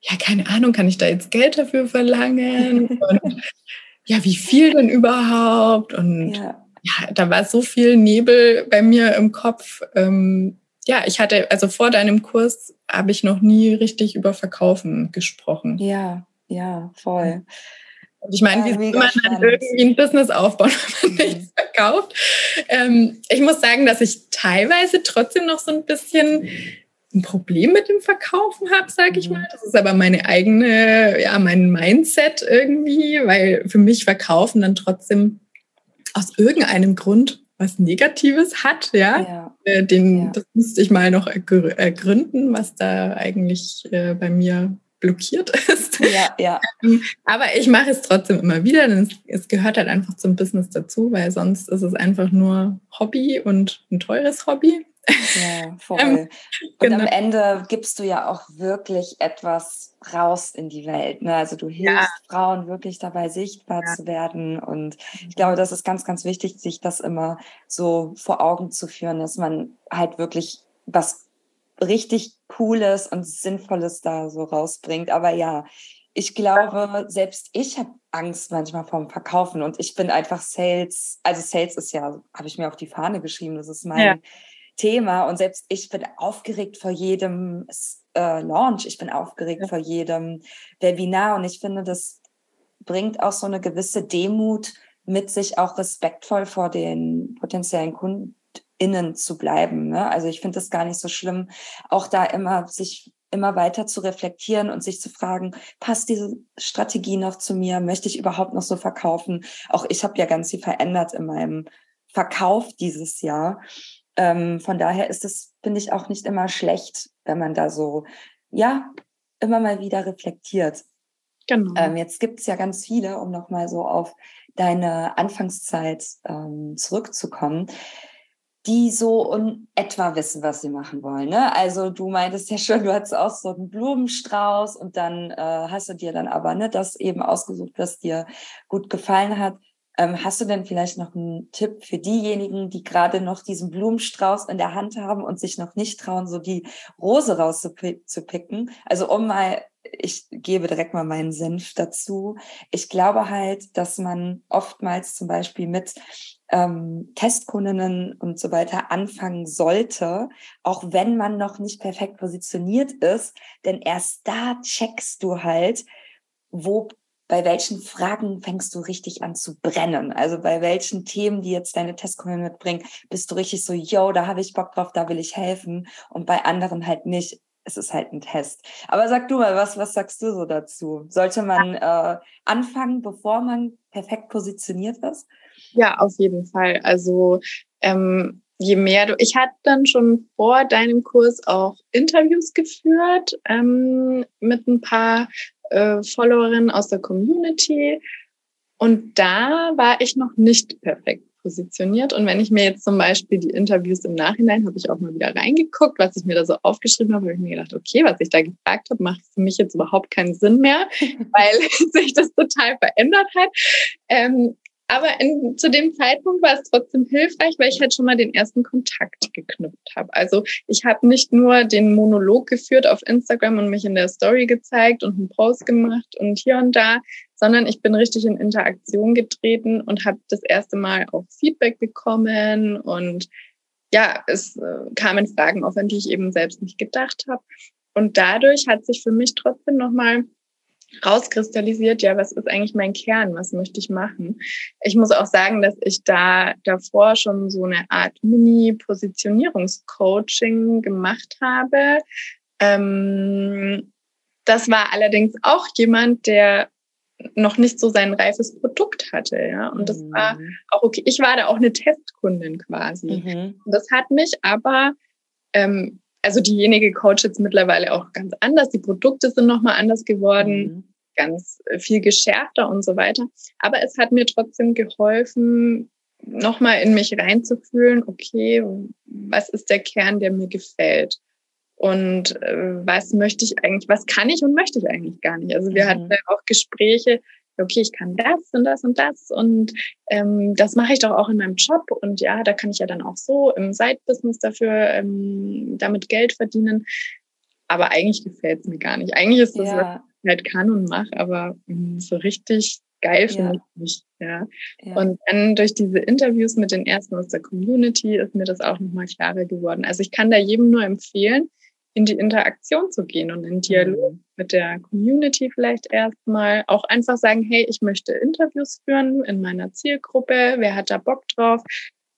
S2: ja, keine Ahnung, kann ich da jetzt Geld dafür verlangen? Und ja, wie viel denn überhaupt? Und ja, ja da war so viel Nebel bei mir im Kopf. Ähm, ja, ich hatte, also vor deinem Kurs habe ich noch nie richtig über Verkaufen gesprochen.
S1: Ja, ja, voll.
S2: Und ich meine, ja, wie soll man dann irgendwie ein Business aufbauen, wenn man mhm. nichts verkauft? Ähm, ich muss sagen, dass ich teilweise trotzdem noch so ein bisschen ein Problem mit dem Verkaufen habe, sage ich mhm. mal. Das ist aber meine eigene, ja, mein Mindset irgendwie, weil für mich Verkaufen dann trotzdem aus irgendeinem Grund was Negatives hat, ja. ja. Äh, den, ja. Das müsste ich mal noch ergründen, was da eigentlich äh, bei mir blockiert ist.
S1: Ja, ja.
S2: Ähm, aber ich mache es trotzdem immer wieder, denn es, es, gehört halt einfach zum Business dazu, weil sonst ist es einfach nur Hobby und ein teures Hobby.
S1: Ja, voll. Ähm, und genau. am Ende gibst du ja auch wirklich etwas raus in die Welt. Ne? Also du hilfst ja. Frauen wirklich dabei, sichtbar ja. zu werden. Und ich glaube, das ist ganz, ganz wichtig, sich das immer so vor Augen zu führen, dass man halt wirklich was richtig Cooles und Sinnvolles da so rausbringt. Aber ja, ich glaube, selbst ich habe Angst manchmal vorm Verkaufen und ich bin einfach Sales. Also Sales ist ja, habe ich mir auf die Fahne geschrieben, das ist mein ja. Thema. Und selbst ich bin aufgeregt vor jedem äh, Launch, ich bin aufgeregt ja. vor jedem Webinar. Und ich finde, das bringt auch so eine gewisse Demut mit sich, auch respektvoll vor den potenziellen KundInnen zu bleiben. Ne? Also ich finde es gar nicht so schlimm, auch da immer sich immer weiter zu reflektieren und sich zu fragen, passt diese Strategie noch zu mir? Möchte ich überhaupt noch so verkaufen? Auch ich habe ja ganz viel verändert in meinem Verkauf dieses Jahr. Ähm, von daher ist es, finde ich, auch nicht immer schlecht, wenn man da so, ja, immer mal wieder reflektiert. Genau. Ähm, jetzt gibt es ja ganz viele, um nochmal so auf deine Anfangszeit ähm, zurückzukommen, die so in etwa wissen, was sie machen wollen. Ne? Also du meintest ja schon, du hattest auch so einen Blumenstrauß und dann äh, hast du dir dann aber ne, das eben ausgesucht, was dir gut gefallen hat. Ähm, hast du denn vielleicht noch einen Tipp für diejenigen, die gerade noch diesen Blumenstrauß in der Hand haben und sich noch nicht trauen, so die Rose rauszupicken? Also um mal, ich gebe direkt mal meinen Senf dazu. Ich glaube halt, dass man oftmals zum Beispiel mit ähm, Testkundinnen und so weiter anfangen sollte, auch wenn man noch nicht perfekt positioniert ist, denn erst da checkst du halt, wo bei welchen Fragen fängst du richtig an zu brennen? Also bei welchen Themen, die jetzt deine Testkunden mitbringen, bist du richtig so, yo, da habe ich Bock drauf, da will ich helfen. Und bei anderen halt nicht. Es ist halt ein Test. Aber sag du mal, was, was sagst du so dazu? Sollte man äh, anfangen, bevor man perfekt positioniert ist?
S2: Ja, auf jeden Fall. Also ähm, je mehr du, ich hatte dann schon vor deinem Kurs auch Interviews geführt ähm, mit ein paar äh, Followerin aus der Community. Und da war ich noch nicht perfekt positioniert. Und wenn ich mir jetzt zum Beispiel die Interviews im Nachhinein, habe ich auch mal wieder reingeguckt, was ich mir da so aufgeschrieben habe, habe ich mir gedacht, okay, was ich da gefragt habe, macht für mich jetzt überhaupt keinen Sinn mehr, weil sich das total verändert hat. Ähm, aber in, zu dem Zeitpunkt war es trotzdem hilfreich, weil ich halt schon mal den ersten Kontakt geknüpft habe. Also ich habe nicht nur den Monolog geführt auf Instagram und mich in der Story gezeigt und einen Post gemacht und hier und da, sondern ich bin richtig in Interaktion getreten und habe das erste Mal auch Feedback bekommen und ja, es äh, kamen Fragen auf, an die ich eben selbst nicht gedacht habe. Und dadurch hat sich für mich trotzdem nochmal rauskristallisiert, ja, was ist eigentlich mein Kern, was möchte ich machen. Ich muss auch sagen, dass ich da davor schon so eine Art Mini-Positionierungscoaching gemacht habe. Ähm, das war allerdings auch jemand, der noch nicht so sein reifes Produkt hatte, ja. Und das mhm. war auch okay. Ich war da auch eine Testkundin quasi. Mhm. Das hat mich aber ähm, also diejenige Coach jetzt mittlerweile auch ganz anders. Die Produkte sind nochmal anders geworden, mhm. ganz äh, viel geschärfter und so weiter. Aber es hat mir trotzdem geholfen, nochmal in mich reinzufühlen, okay, was ist der Kern, der mir gefällt? Und äh, was möchte ich eigentlich, was kann ich und möchte ich eigentlich gar nicht? Also wir mhm. hatten auch Gespräche, okay, ich kann das und das und das und ähm, das mache ich doch auch in meinem Job und ja, da kann ich ja dann auch so im Side-Business dafür ähm, damit Geld verdienen. Aber eigentlich gefällt es mir gar nicht. Eigentlich ist das, ja. was ich halt kann und mache, aber mh, hm, so richtig geil finde ja. ich nicht. Ja. ja. Und dann durch diese Interviews mit den ersten aus der Community ist mir das auch nochmal klarer geworden. Also ich kann da jedem nur empfehlen, in die Interaktion zu gehen und in Dialog mhm. mit der Community vielleicht erstmal. Auch einfach sagen, hey, ich möchte Interviews führen in meiner Zielgruppe, wer hat da Bock drauf?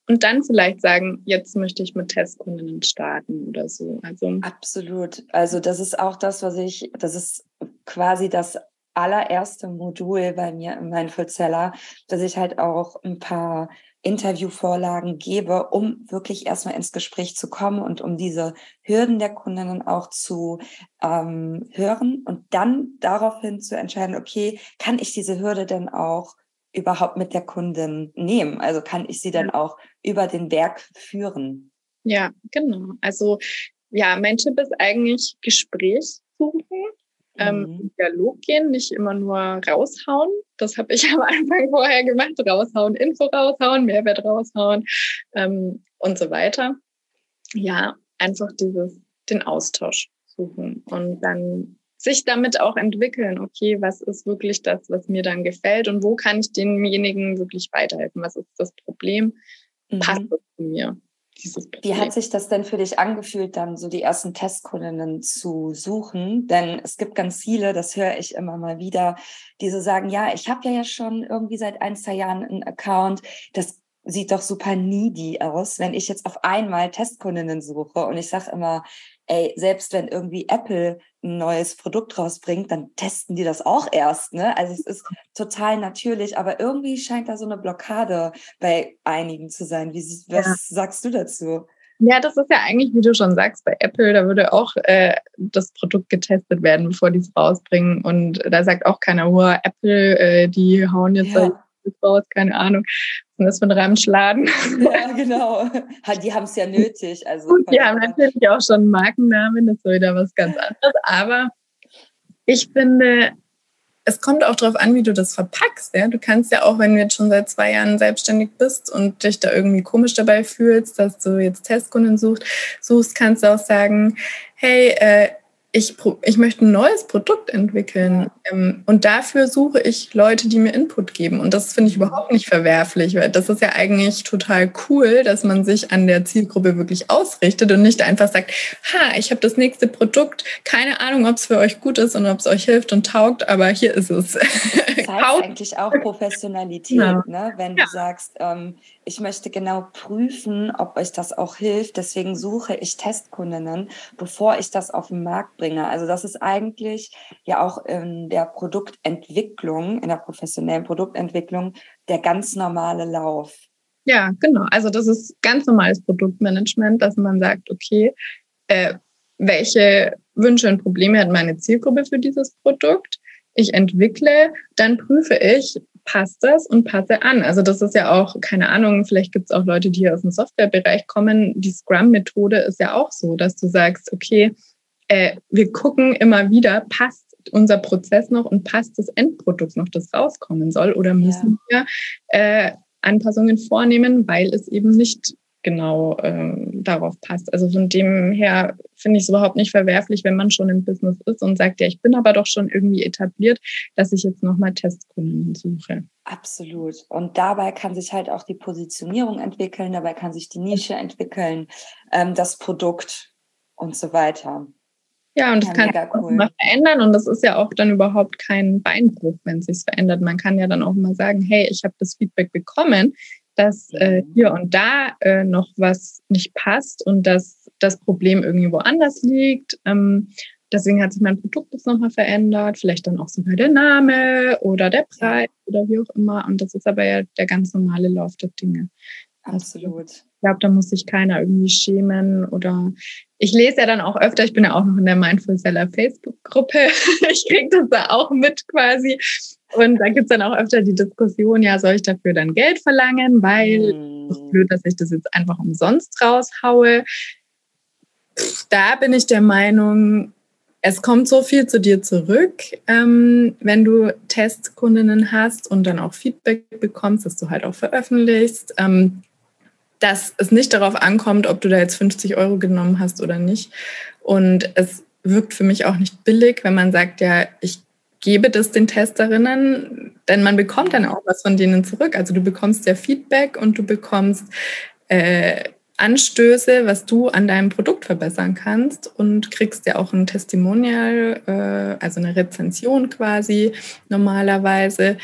S2: Und dann vielleicht sagen, jetzt möchte ich mit Testkundinnen starten oder so.
S1: Also Absolut. Also das ist auch das, was ich, das ist quasi das allererste Modul bei mir im Mindful Seller, dass ich halt auch ein paar Interviewvorlagen gebe, um wirklich erstmal ins Gespräch zu kommen und um diese Hürden der Kundinnen auch zu ähm, hören und dann daraufhin zu entscheiden, okay, kann ich diese Hürde denn auch überhaupt mit der Kundin nehmen? Also kann ich sie dann auch über den Berg führen?
S2: Ja, genau. Also ja, mein Tipp ist eigentlich Gespräch suchen ähm, mhm. Dialog gehen, nicht immer nur raushauen. Das habe ich am Anfang vorher gemacht. Raushauen, Info raushauen, Mehrwert raushauen ähm, und so weiter. Ja, einfach dieses, den Austausch suchen und dann sich damit auch entwickeln. Okay, was ist wirklich das, was mir dann gefällt und wo kann ich denjenigen wirklich weiterhelfen? Was ist das Problem? Passt mhm. es zu mir?
S1: Dieses Wie hat sich das denn für dich angefühlt, dann so die ersten Testkundinnen zu suchen? Denn es gibt ganz viele, das höre ich immer mal wieder, die so sagen, ja, ich habe ja schon irgendwie seit ein, zwei Jahren einen Account. Das sieht doch super needy aus, wenn ich jetzt auf einmal Testkundinnen suche. Und ich sage immer, ey, selbst wenn irgendwie Apple ein neues Produkt rausbringt, dann testen die das auch erst. Ne? Also es ist total natürlich, aber irgendwie scheint da so eine Blockade bei einigen zu sein. Wie, was ja. sagst du dazu?
S2: Ja, das ist ja eigentlich, wie du schon sagst, bei Apple, da würde auch äh, das Produkt getestet werden, bevor die es rausbringen. Und da sagt auch keiner, oh, Apple, äh, die hauen jetzt ja. Raus, keine Ahnung. Ist das ein Ramschladen?
S1: Ja, genau. Die haben es ja nötig. Also
S2: Und die haben natürlich auch schon einen Markennamen, das ist wieder was ganz anderes. Aber ich finde, es kommt auch darauf an, wie du das verpackst. Ja? Du kannst ja auch, wenn du jetzt schon seit zwei Jahren selbstständig bist und dich da irgendwie komisch dabei fühlst, dass du jetzt Testkunden suchst, suchst kannst du auch sagen, hey, äh, ich, ich möchte ein neues Produkt entwickeln ähm, und dafür suche ich Leute, die mir Input geben. Und das finde ich überhaupt nicht verwerflich, weil das ist ja eigentlich total cool, dass man sich an der Zielgruppe wirklich ausrichtet und nicht einfach sagt, ha, ich habe das nächste Produkt, keine Ahnung, ob es für euch gut ist und ob es euch hilft und taugt, aber hier ist es. Das
S1: heißt eigentlich auch Professionalität, ja. ne? wenn ja. du sagst, ähm, ich möchte genau prüfen, ob euch das auch hilft. Deswegen suche ich Testkundinnen, bevor ich das auf den Markt bringe. Also das ist eigentlich ja auch in der Produktentwicklung, in der professionellen Produktentwicklung, der ganz normale Lauf.
S2: Ja, genau. Also das ist ganz normales Produktmanagement, dass man sagt, okay, äh, welche Wünsche und Probleme hat meine Zielgruppe für dieses Produkt? Ich entwickle, dann prüfe ich, passt das und passe an. Also das ist ja auch, keine Ahnung, vielleicht gibt es auch Leute, die aus dem Softwarebereich kommen. Die Scrum-Methode ist ja auch so, dass du sagst, okay, äh, wir gucken immer wieder, passt unser Prozess noch und passt das Endprodukt noch, das rauskommen soll, oder müssen ja. wir äh, Anpassungen vornehmen, weil es eben nicht genau ähm, darauf passt. Also von dem her finde ich es überhaupt nicht verwerflich, wenn man schon im Business ist und sagt, ja, ich bin aber doch schon irgendwie etabliert, dass ich jetzt nochmal Testkunden suche.
S1: Absolut. Und dabei kann sich halt auch die Positionierung entwickeln, dabei kann sich die Nische entwickeln, ähm, das Produkt und so weiter.
S2: Ja, und das ja, kann sich cool. mal verändern und das ist ja auch dann überhaupt kein Beinbruch, wenn es sich verändert. Man kann ja dann auch mal sagen, hey, ich habe das Feedback bekommen, dass äh, mhm. hier und da äh, noch was nicht passt und dass das Problem irgendwie woanders liegt. Ähm, deswegen hat sich mein Produkt jetzt nochmal verändert, vielleicht dann auch sogar der Name oder der Preis oder wie auch immer. Und das ist aber ja der ganz normale Lauf der Dinge.
S1: Absolut.
S2: glaube, da muss sich keiner irgendwie schämen oder ich lese ja dann auch öfter, ich bin ja auch noch in der Mindful Seller Facebook-Gruppe. Ich kriege das da auch mit quasi. Und da gibt's dann auch öfter die Diskussion, ja, soll ich dafür dann Geld verlangen, weil es ist blöd, dass ich das jetzt einfach umsonst raushaue. Da bin ich der Meinung, es kommt so viel zu dir zurück, ähm, wenn du Testkundinnen hast und dann auch Feedback bekommst, dass du halt auch veröffentlichst. Ähm, dass es nicht darauf ankommt, ob du da jetzt 50 Euro genommen hast oder nicht. Und es wirkt für mich auch nicht billig, wenn man sagt, ja, ich gebe das den Testerinnen, denn man bekommt dann auch was von denen zurück. Also du bekommst ja Feedback und du bekommst äh, Anstöße, was du an deinem Produkt verbessern kannst und kriegst ja auch ein Testimonial, äh, also eine Rezension quasi normalerweise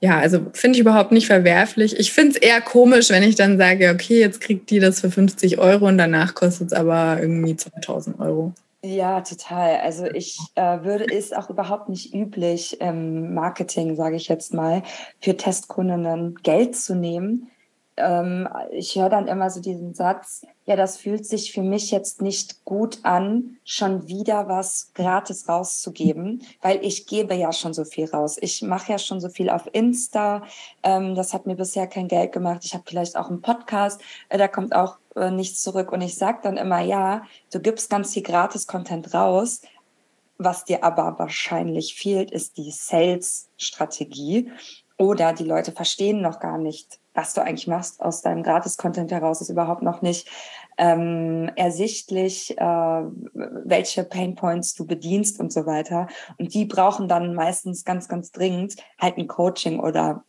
S2: ja, also finde ich überhaupt nicht verwerflich. Ich finde es eher komisch, wenn ich dann sage, okay, jetzt kriegt die das für 50 Euro und danach kostet es aber irgendwie 2000 Euro.
S1: Ja, total. Also ich äh, würde, ist auch überhaupt nicht üblich im Marketing, sage ich jetzt mal, für Testkundinnen Geld zu nehmen ähm, ich höre dann immer so diesen Satz, ja, das fühlt sich für mich jetzt nicht gut an, schon wieder was gratis rauszugeben, weil ich gebe ja schon so viel raus. Ich mache ja schon so viel auf Insta. Ähm, das hat mir bisher kein Geld gemacht. Ich habe vielleicht auch einen Podcast, äh, da kommt auch äh, nichts zurück. Und ich sage dann immer, ja, du gibst ganz viel Gratis-Content raus. Was dir aber wahrscheinlich fehlt, ist die Sales-Strategie. Oder die Leute verstehen noch gar nicht, was du eigentlich machst aus deinem Gratis-Content heraus, ist überhaupt noch nicht ähm, ersichtlich, äh, welche Painpoints du bedienst und so weiter. Und die brauchen dann meistens ganz, ganz dringend halt ein Coaching oder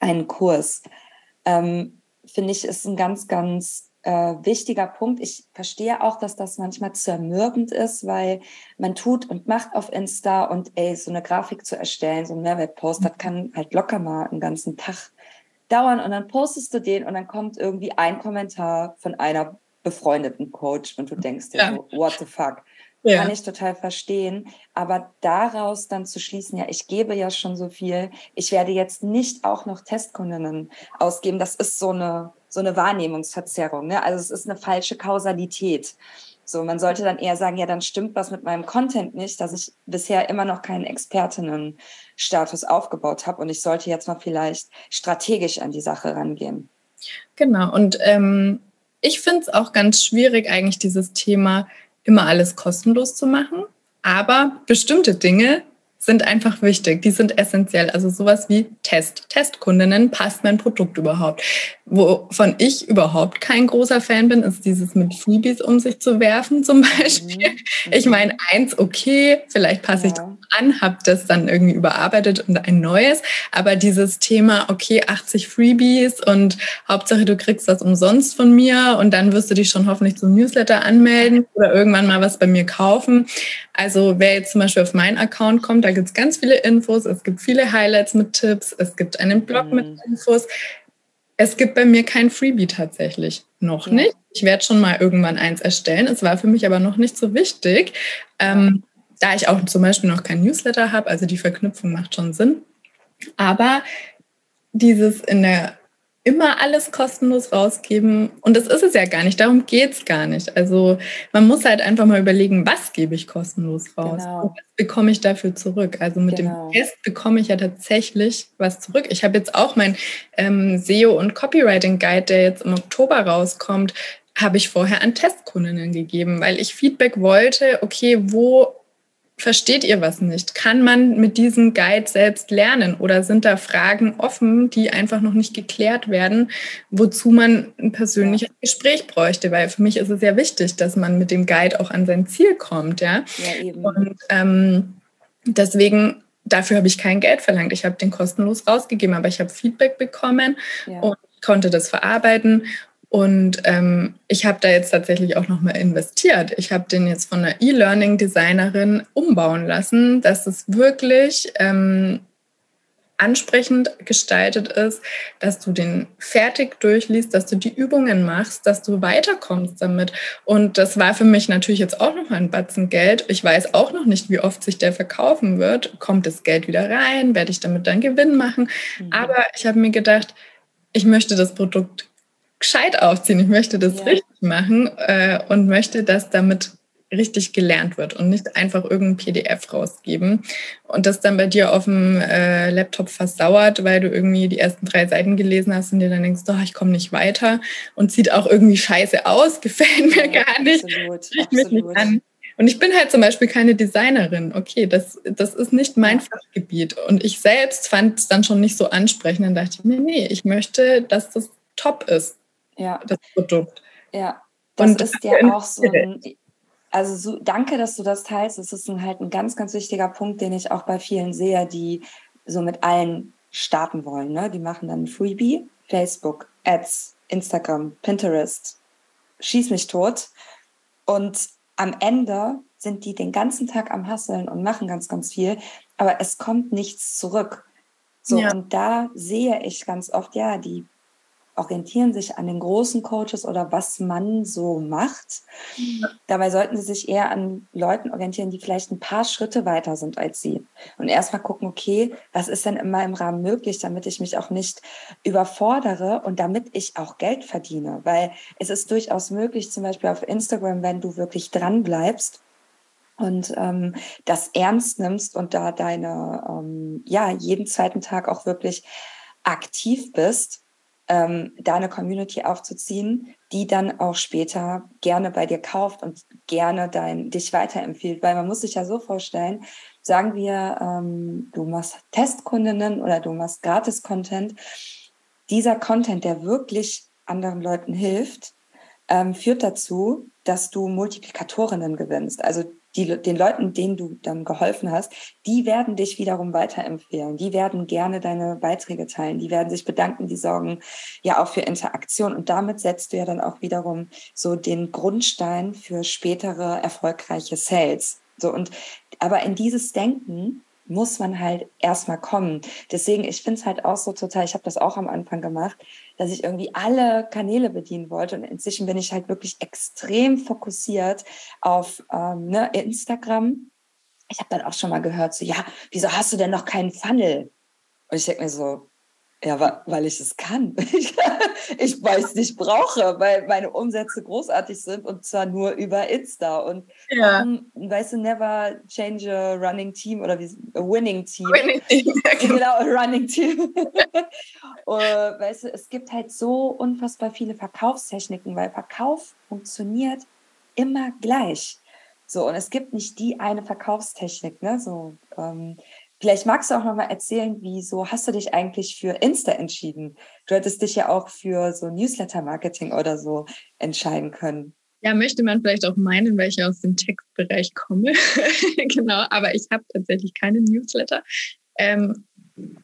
S1: einen Kurs. Ähm, Finde ich, ist ein ganz, ganz äh, wichtiger Punkt. Ich verstehe auch, dass das manchmal zermürbend ist, weil man tut und macht auf Insta und ey, so eine Grafik zu erstellen, so ein Mehrwertpost, das kann halt locker mal einen ganzen Tag dauern und dann postest du den und dann kommt irgendwie ein Kommentar von einer befreundeten Coach und du denkst dir ja. so, what the fuck? Ja. Kann ich total verstehen. Aber daraus dann zu schließen, ja, ich gebe ja schon so viel, ich werde jetzt nicht auch noch Testkundinnen ausgeben, das ist so eine, so eine Wahrnehmungsverzerrung. Ne? Also es ist eine falsche Kausalität. So, man sollte dann eher sagen, ja, dann stimmt was mit meinem Content nicht, dass ich bisher immer noch keinen Expertinnenstatus aufgebaut habe und ich sollte jetzt mal vielleicht strategisch an die Sache rangehen.
S2: Genau, und ähm, ich finde es auch ganz schwierig, eigentlich dieses Thema immer alles kostenlos zu machen. Aber bestimmte Dinge sind einfach wichtig, die sind essentiell. Also sowas wie Test. Testkundinnen, passt mein Produkt überhaupt? Wovon ich überhaupt kein großer Fan bin, ist dieses mit Freebies um sich zu werfen zum Beispiel. Mhm. Ich meine, eins, okay, vielleicht passe ja. ich an, habe das dann irgendwie überarbeitet und ein neues. Aber dieses Thema, okay, 80 Freebies und Hauptsache du kriegst das umsonst von mir und dann wirst du dich schon hoffentlich zum Newsletter anmelden oder irgendwann mal was bei mir kaufen. Also wer jetzt zum Beispiel auf meinen Account kommt, da gibt es ganz viele Infos, es gibt viele Highlights mit Tipps, es gibt einen Blog mhm. mit Infos. Es gibt bei mir kein Freebie tatsächlich. Noch ja. nicht. Ich werde schon mal irgendwann eins erstellen. Es war für mich aber noch nicht so wichtig, ähm, da ich auch zum Beispiel noch kein Newsletter habe. Also die Verknüpfung macht schon Sinn. Aber dieses in der immer alles kostenlos rausgeben. Und das ist es ja gar nicht. Darum geht es gar nicht. Also man muss halt einfach mal überlegen, was gebe ich kostenlos raus? Genau. Und was bekomme ich dafür zurück? Also mit genau. dem Test bekomme ich ja tatsächlich was zurück. Ich habe jetzt auch mein ähm, SEO und Copywriting Guide, der jetzt im Oktober rauskommt, habe ich vorher an Testkundinnen gegeben, weil ich Feedback wollte, okay, wo versteht ihr was nicht? Kann man mit diesem Guide selbst lernen oder sind da Fragen offen, die einfach noch nicht geklärt werden, wozu man ein persönliches. Gespräch bräuchte? Weil für mich ist es ja wichtig, dass man mit dem Guide auch an sein Ziel kommt, ja. ja eben. Und ähm, deswegen dafür habe ich kein Geld verlangt. Ich habe den kostenlos rausgegeben, aber ich habe Feedback bekommen ja. und konnte das verarbeiten und ähm, ich habe da jetzt tatsächlich auch nochmal investiert. Ich habe den jetzt von einer E-Learning-Designerin umbauen lassen, dass es wirklich ähm, ansprechend gestaltet ist, dass du den fertig durchliest, dass du die Übungen machst, dass du weiterkommst damit. Und das war für mich natürlich jetzt auch noch ein Batzen Geld. Ich weiß auch noch nicht, wie oft sich der verkaufen wird. Kommt das Geld wieder rein? Werde ich damit dann Gewinn machen? Mhm. Aber ich habe mir gedacht, ich möchte das Produkt gescheit aufziehen. Ich möchte das ja. richtig machen äh, und möchte, dass damit richtig gelernt wird und nicht einfach irgendein PDF rausgeben und das dann bei dir auf dem äh, Laptop versauert, weil du irgendwie die ersten drei Seiten gelesen hast und dir dann denkst, oh, ich komme nicht weiter und sieht auch irgendwie scheiße aus, gefällt mir ja, gar nicht, absolut, absolut. mich nicht an. Und ich bin halt zum Beispiel keine Designerin. Okay, das, das ist nicht mein Fachgebiet. Und ich selbst fand es dann schon nicht so ansprechend. Dann dachte ich mir, nee, ich möchte, dass das top ist,
S1: ja.
S2: das Produkt.
S1: Ja, das und ist ja auch so ein, also so, danke, dass du das teilst. Das ist ein, halt ein ganz, ganz wichtiger Punkt, den ich auch bei vielen sehe, die so mit allen starten wollen. Ne? Die machen dann Freebie, Facebook, Ads, Instagram, Pinterest, schieß mich tot. Und am Ende sind die den ganzen Tag am Hasseln und machen ganz, ganz viel, aber es kommt nichts zurück. So, ja. und da sehe ich ganz oft, ja, die orientieren sich an den großen Coaches oder was man so macht. Ja. Dabei sollten sie sich eher an Leuten orientieren, die vielleicht ein paar Schritte weiter sind als sie. Und erstmal gucken, okay, was ist denn in meinem Rahmen möglich, damit ich mich auch nicht überfordere und damit ich auch Geld verdiene. Weil es ist durchaus möglich, zum Beispiel auf Instagram, wenn du wirklich dran bleibst, und ähm, das ernst nimmst und da deine, ähm, ja, jeden zweiten Tag auch wirklich aktiv bist, ähm, da eine Community aufzuziehen, die dann auch später gerne bei dir kauft und gerne dein, dich weiterempfiehlt. Weil man muss sich ja so vorstellen, sagen wir, ähm, du machst Testkundinnen oder du machst Gratis-Content. Dieser Content, der wirklich anderen Leuten hilft, ähm, führt dazu, dass du Multiplikatorinnen gewinnst. Also die, den Leuten, denen du dann geholfen hast, die werden dich wiederum weiterempfehlen. Die werden gerne deine Beiträge teilen. Die werden sich bedanken. Die sorgen ja auch für Interaktion. Und damit setzt du ja dann auch wiederum so den Grundstein für spätere erfolgreiche Sales. So und, aber in dieses Denken muss man halt erstmal kommen. Deswegen, ich finde es halt auch so total, ich habe das auch am Anfang gemacht, dass ich irgendwie alle Kanäle bedienen wollte. Und inzwischen bin ich halt wirklich extrem fokussiert auf ähm, ne, Instagram. Ich habe dann auch schon mal gehört, so, ja, wieso hast du denn noch keinen Funnel? Und ich denke mir so, ja, weil ich es kann. Ich, weil ich es nicht brauche, weil meine Umsätze großartig sind und zwar nur über Insta. Und ja. um, weißt du, never change a running team oder wie a winning team. Winning team genau. genau, a running team. und, weißt du, es gibt halt so unfassbar viele Verkaufstechniken, weil Verkauf funktioniert immer gleich. So, und es gibt nicht die eine Verkaufstechnik, ne? So, ähm, Vielleicht magst du auch noch mal erzählen, wieso hast du dich eigentlich für Insta entschieden? Du hättest dich ja auch für so Newsletter-Marketing oder so entscheiden können.
S2: Ja, möchte man vielleicht auch meinen, weil ich aus dem Textbereich komme. genau, aber ich habe tatsächlich keine Newsletter. Ähm,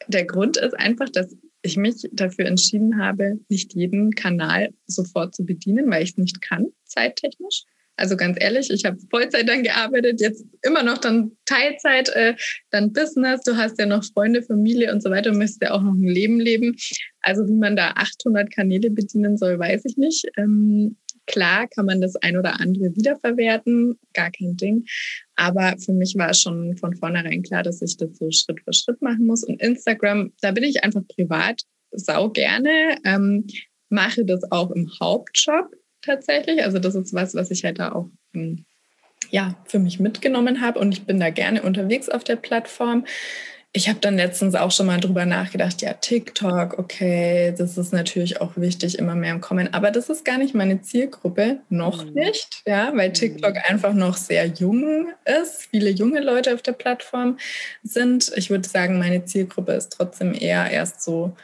S2: der Grund ist einfach, dass ich mich dafür entschieden habe, nicht jeden Kanal sofort zu bedienen, weil ich es nicht kann, zeittechnisch. Also ganz ehrlich, ich habe Vollzeit dann gearbeitet, jetzt immer noch dann Teilzeit, äh, dann Business. Du hast ja noch Freunde, Familie und so weiter. Du möchtest ja auch noch ein Leben leben. Also wie man da 800 Kanäle bedienen soll, weiß ich nicht. Ähm, klar kann man das ein oder andere wiederverwerten, gar kein Ding. Aber für mich war es schon von vornherein klar, dass ich das so Schritt für Schritt machen muss. Und Instagram, da bin ich einfach privat sau gerne. Ähm, mache das auch im Hauptjob tatsächlich. Also das ist was, was ich halt da auch ähm, ja, für mich mitgenommen habe und ich bin da gerne unterwegs auf der Plattform. Ich habe dann letztens auch schon mal drüber nachgedacht, ja, TikTok, okay, das ist natürlich auch wichtig, immer mehr im Kommen, aber das ist gar nicht meine Zielgruppe, noch mhm. nicht, ja, weil TikTok mhm. einfach noch sehr jung ist, viele junge Leute auf der Plattform sind. Ich würde sagen, meine Zielgruppe ist trotzdem eher erst so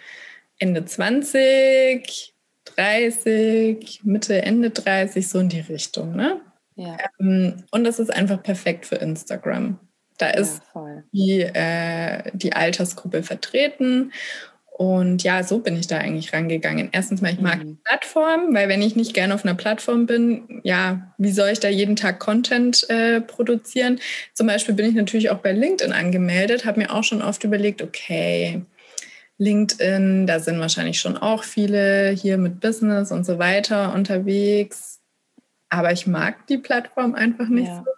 S2: Ende 20, 30, Mitte, Ende 30, so in die Richtung. Ne? Ja. Ähm, und das ist einfach perfekt für Instagram. Da ist ja, die, äh, die Altersgruppe vertreten. Und ja, so bin ich da eigentlich rangegangen. Erstens mal, ich mag mhm. die Plattform, weil wenn ich nicht gerne auf einer Plattform bin, ja, wie soll ich da jeden Tag Content äh, produzieren? Zum Beispiel bin ich natürlich auch bei LinkedIn angemeldet, habe mir auch schon oft überlegt, okay, LinkedIn, da sind wahrscheinlich schon auch viele hier mit Business und so weiter unterwegs. Aber ich mag die Plattform einfach nicht ja. so.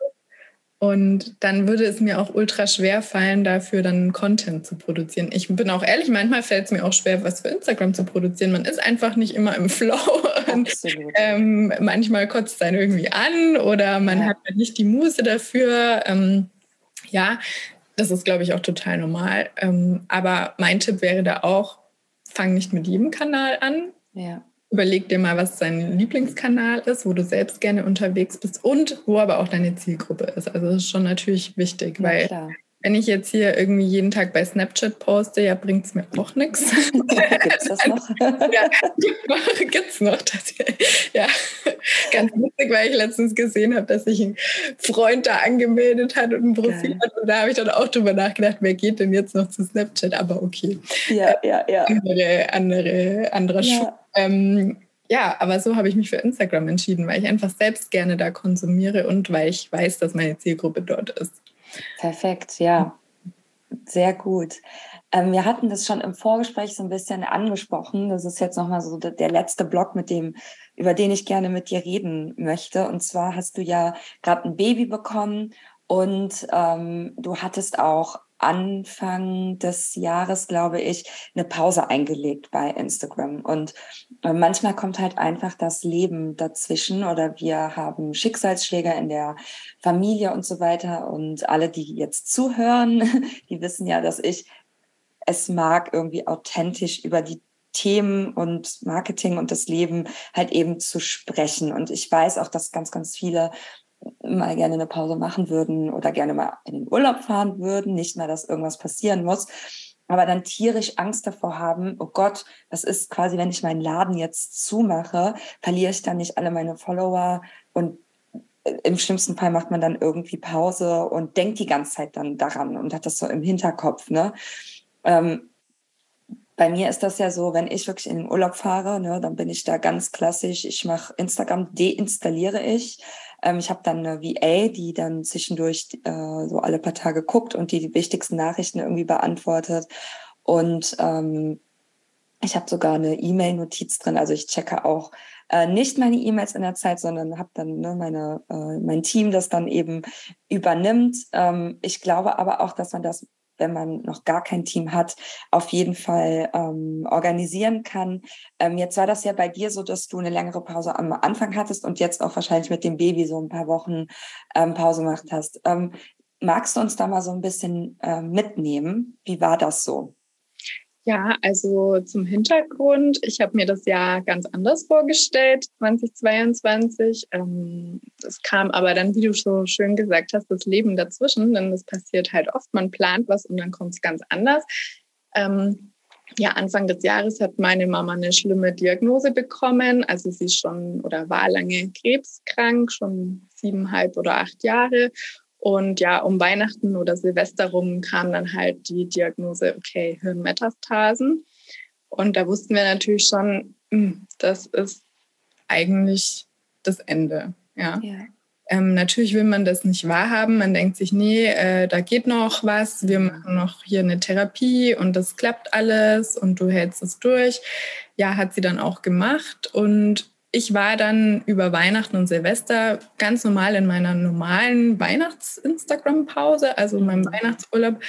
S2: Und dann würde es mir auch ultra schwer fallen, dafür dann Content zu produzieren. Ich bin auch ehrlich, manchmal fällt es mir auch schwer, was für Instagram zu produzieren. Man ist einfach nicht immer im Flow. Und, ähm, manchmal kotzt es einen irgendwie an oder man ja. hat halt nicht die Muße dafür. Ähm, ja, das ist, glaube ich, auch total normal. Ähm, aber mein Tipp wäre da auch, fang nicht mit jedem Kanal an. Ja. Überleg dir mal, was dein Lieblingskanal ist, wo du selbst gerne unterwegs bist und wo aber auch deine Zielgruppe ist. Also das ist schon natürlich wichtig, ja, weil klar. Wenn ich jetzt hier irgendwie jeden Tag bei Snapchat poste, ja, bringt es mir auch nichts. Gibt es das noch? ja, gibt es noch. Das, ja, ganz witzig, weil ich letztens gesehen habe, dass sich ein Freund da angemeldet hat und ein Profil Geil. hat. Und da habe ich dann auch drüber nachgedacht, wer geht denn jetzt noch zu Snapchat? Aber okay.
S1: Ja, ja, ja.
S2: Andere, andere, anderer ja. Schuh. Ähm, ja, aber so habe ich mich für Instagram entschieden, weil ich einfach selbst gerne da konsumiere und weil ich weiß, dass meine Zielgruppe dort ist.
S1: Perfekt, ja. Sehr gut. Ähm, wir hatten das schon im Vorgespräch so ein bisschen angesprochen. Das ist jetzt nochmal so der letzte Block, mit dem, über den ich gerne mit dir reden möchte. Und zwar hast du ja gerade ein Baby bekommen und ähm, du hattest auch Anfang des Jahres, glaube ich, eine Pause eingelegt bei Instagram. Und äh, manchmal kommt halt einfach das Leben dazwischen oder wir haben Schicksalsschläge in der Familie und so weiter. Und alle, die jetzt zuhören, die wissen ja, dass ich es mag, irgendwie authentisch über die Themen und Marketing und das Leben halt eben zu sprechen. Und ich weiß auch, dass ganz, ganz viele mal gerne eine Pause machen würden oder gerne mal in den Urlaub fahren würden, nicht mal, dass irgendwas passieren muss, aber dann tierisch Angst davor haben, oh Gott, was ist quasi, wenn ich meinen Laden jetzt zumache, verliere ich dann nicht alle meine Follower und äh, im schlimmsten Fall macht man dann irgendwie Pause und denkt die ganze Zeit dann daran und hat das so im Hinterkopf. Ne? Ähm, bei mir ist das ja so, wenn ich wirklich in den Urlaub fahre, ne, dann bin ich da ganz klassisch. Ich mache Instagram, deinstalliere ich. Ähm, ich habe dann eine VA, die dann zwischendurch äh, so alle paar Tage guckt und die die wichtigsten Nachrichten irgendwie beantwortet. Und ähm, ich habe sogar eine E-Mail-Notiz drin. Also ich checke auch äh, nicht meine E-Mails in der Zeit, sondern habe dann ne, meine, äh, mein Team, das dann eben übernimmt. Ähm, ich glaube aber auch, dass man das wenn man noch gar kein Team hat, auf jeden Fall ähm, organisieren kann. Ähm, jetzt war das ja bei dir so, dass du eine längere Pause am Anfang hattest und jetzt auch wahrscheinlich mit dem Baby so ein paar Wochen ähm, Pause gemacht hast. Ähm, magst du uns da mal so ein bisschen äh, mitnehmen? Wie war das so?
S2: Ja, also zum Hintergrund. Ich habe mir das Jahr ganz anders vorgestellt, 2022. Ähm, es kam aber dann, wie du so schön gesagt hast, das Leben dazwischen, denn das passiert halt oft. Man plant was und dann kommt es ganz anders. Ähm, ja, Anfang des Jahres hat meine Mama eine schlimme Diagnose bekommen. Also sie ist schon oder war lange krebskrank, schon siebeneinhalb oder acht Jahre. Und ja, um Weihnachten oder Silvester rum kam dann halt die Diagnose, okay, Hirnmetastasen. Und da wussten wir natürlich schon, hm, das ist eigentlich das Ende. Ja. ja. Ähm, natürlich will man das nicht wahrhaben. Man denkt sich, nee, äh, da geht noch was. Wir machen noch hier eine Therapie und das klappt alles und du hältst es durch. Ja, hat sie dann auch gemacht. Und ich war dann über Weihnachten und Silvester ganz normal in meiner normalen Weihnachts-Instagram-Pause, also in meinem mhm. Weihnachtsurlaub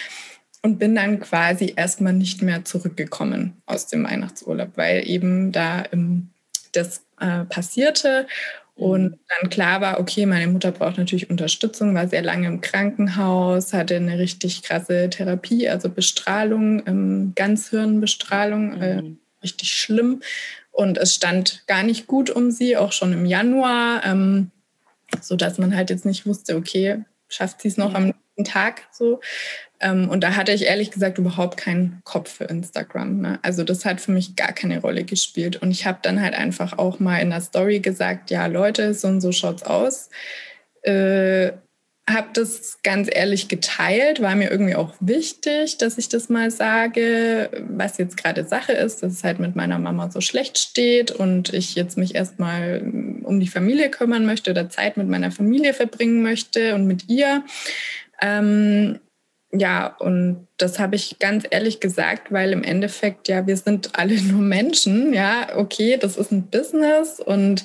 S2: und bin dann quasi erstmal nicht mehr zurückgekommen aus dem Weihnachtsurlaub, weil eben da ähm, das äh, passierte und mhm. dann klar war, okay, meine Mutter braucht natürlich Unterstützung, war sehr lange im Krankenhaus, hatte eine richtig krasse Therapie, also Bestrahlung, ähm, Ganzhirnbestrahlung, äh, mhm. richtig schlimm. Und es stand gar nicht gut um sie, auch schon im Januar, ähm, so dass man halt jetzt nicht wusste, okay, schafft sie es noch am nächsten Tag so. Ähm, und da hatte ich ehrlich gesagt überhaupt keinen Kopf für Instagram. Ne? Also das hat für mich gar keine Rolle gespielt. Und ich habe dann halt einfach auch mal in der Story gesagt, ja Leute, so und so schaut's aus. Äh, habe das ganz ehrlich geteilt, war mir irgendwie auch wichtig, dass ich das mal sage, was jetzt gerade Sache ist, dass es halt mit meiner Mama so schlecht steht und ich jetzt mich erstmal um die Familie kümmern möchte oder Zeit mit meiner Familie verbringen möchte und mit ihr. Ähm, ja, und das habe ich ganz ehrlich gesagt, weil im Endeffekt, ja, wir sind alle nur Menschen, ja, okay, das ist ein Business und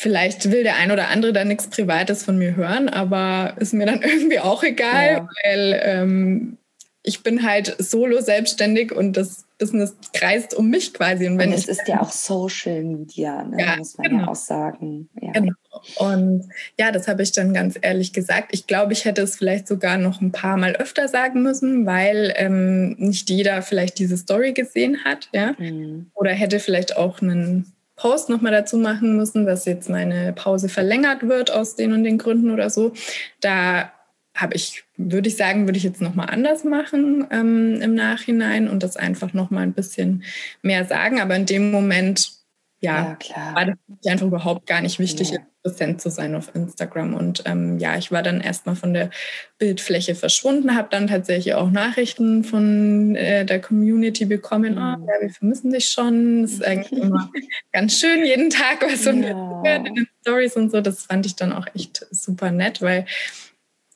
S2: Vielleicht will der ein oder andere da nichts Privates von mir hören, aber ist mir dann irgendwie auch egal, ja. weil ähm, ich bin halt solo selbstständig und das Business kreist um mich quasi.
S1: Und, wenn und es ist ja auch Social Media, ne? ja, muss man genau. ja auch sagen. Ja.
S2: Genau. Und ja, das habe ich dann ganz ehrlich gesagt. Ich glaube, ich hätte es vielleicht sogar noch ein paar Mal öfter sagen müssen, weil ähm, nicht jeder vielleicht diese Story gesehen hat, ja. Mhm. Oder hätte vielleicht auch einen Post nochmal dazu machen müssen, dass jetzt meine Pause verlängert wird aus den und den Gründen oder so. Da habe ich, würde ich sagen, würde ich jetzt nochmal anders machen ähm, im Nachhinein und das einfach nochmal ein bisschen mehr sagen. Aber in dem Moment, ja, ja war das einfach überhaupt gar nicht wichtig, ja. präsent zu sein auf Instagram. Und ähm, ja, ich war dann erstmal von der Bildfläche verschwunden, habe dann tatsächlich auch Nachrichten von äh, der Community bekommen. Mhm. Oh, ja, wir vermissen dich schon. Das ist eigentlich immer ganz schön, jeden Tag was so ja. in den Stories und so. Das fand ich dann auch echt super nett, weil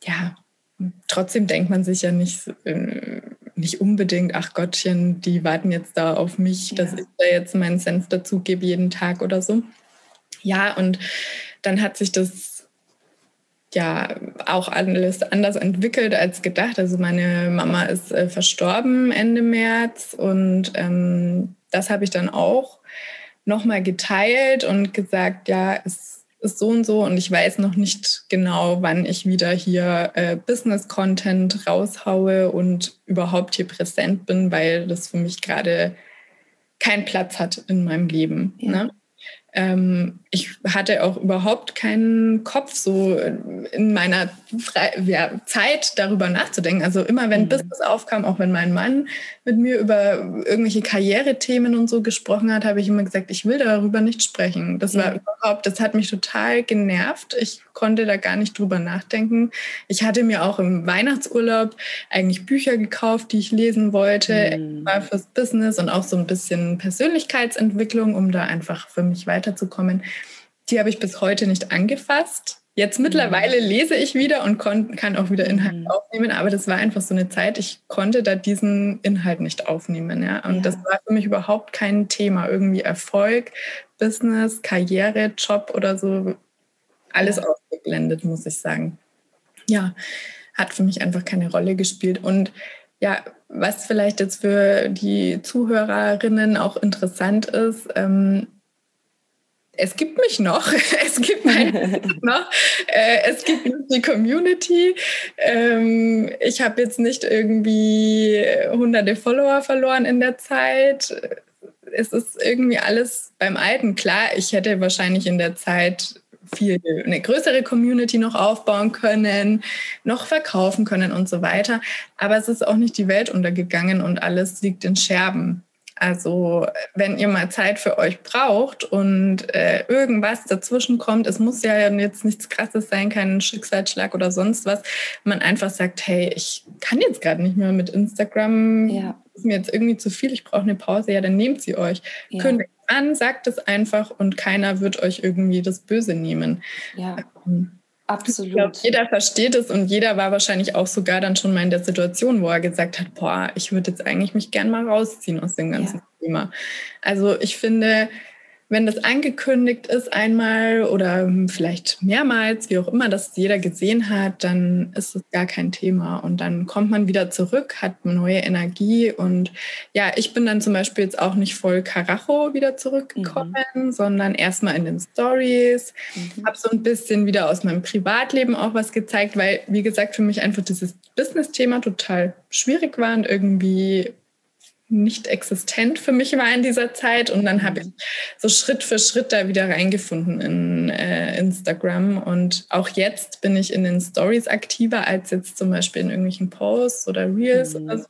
S2: ja, trotzdem denkt man sich ja nicht, äh, nicht unbedingt, ach Gottchen, die warten jetzt da auf mich, ja. dass ich da jetzt meinen Senf dazu gebe jeden Tag oder so. Ja, und dann hat sich das ja auch alles anders entwickelt als gedacht. Also meine Mama ist äh, verstorben Ende März und ähm, das habe ich dann auch nochmal geteilt und gesagt, ja, es ist so und so und ich weiß noch nicht genau, wann ich wieder hier äh, Business-Content raushaue und überhaupt hier präsent bin, weil das für mich gerade keinen Platz hat in meinem Leben. Ja. Ne? Ähm, ich hatte auch überhaupt keinen Kopf, so in meiner Fre ja, Zeit darüber nachzudenken. Also immer, wenn mhm. Business aufkam, auch wenn mein Mann mit mir über irgendwelche Karrierethemen und so gesprochen hat, habe ich immer gesagt, ich will darüber nicht sprechen. Das war überhaupt, das hat mich total genervt. Ich konnte da gar nicht drüber nachdenken. Ich hatte mir auch im Weihnachtsurlaub eigentlich Bücher gekauft, die ich lesen wollte, mhm. war fürs Business und auch so ein bisschen Persönlichkeitsentwicklung, um da einfach für mich weiterzukommen. Die habe ich bis heute nicht angefasst. Jetzt mittlerweile mhm. lese ich wieder und kann auch wieder Inhalt mhm. aufnehmen, aber das war einfach so eine Zeit, ich konnte da diesen Inhalt nicht aufnehmen. Ja? Und ja. das war für mich überhaupt kein Thema. Irgendwie Erfolg, Business, Karriere, Job oder so, alles ja. ausgeblendet, muss ich sagen. Ja, hat für mich einfach keine Rolle gespielt. Und ja, was vielleicht jetzt für die Zuhörerinnen auch interessant ist, ähm, es gibt mich noch, es gibt mich noch, äh, es gibt die Community. Ähm, ich habe jetzt nicht irgendwie hunderte Follower verloren in der Zeit. Es ist irgendwie alles beim Alten. Klar, ich hätte wahrscheinlich in der Zeit viel eine größere Community noch aufbauen können, noch verkaufen können und so weiter. Aber es ist auch nicht die Welt untergegangen und alles liegt in Scherben. Also wenn ihr mal Zeit für euch braucht und äh, irgendwas dazwischen kommt, es muss ja jetzt nichts Krasses sein, kein Schicksalsschlag oder sonst was, man einfach sagt, hey, ich kann jetzt gerade nicht mehr mit Instagram, ja. ist mir jetzt irgendwie zu viel, ich brauche eine Pause, ja, dann nehmt sie euch. Ja. Kündigt an, sagt es einfach und keiner wird euch irgendwie das Böse nehmen. Ja. Ähm, Absolut. Ich glaube, jeder versteht es und jeder war wahrscheinlich auch sogar dann schon mal in der Situation, wo er gesagt hat, boah, ich würde jetzt eigentlich mich gern mal rausziehen aus dem ganzen ja. Thema. Also ich finde, wenn das angekündigt ist einmal oder vielleicht mehrmals, wie auch immer, dass jeder gesehen hat, dann ist es gar kein Thema. Und dann kommt man wieder zurück, hat neue Energie. Und ja, ich bin dann zum Beispiel jetzt auch nicht voll Karacho wieder zurückgekommen, mhm. sondern erstmal in den Stories, mhm. habe so ein bisschen wieder aus meinem Privatleben auch was gezeigt, weil, wie gesagt, für mich einfach dieses Business-Thema total schwierig war und irgendwie nicht existent für mich war in dieser Zeit. Und dann habe ich so Schritt für Schritt da wieder reingefunden in äh, Instagram. Und auch jetzt bin ich in den Stories aktiver als jetzt zum Beispiel in irgendwelchen Posts oder Reels mhm. oder so.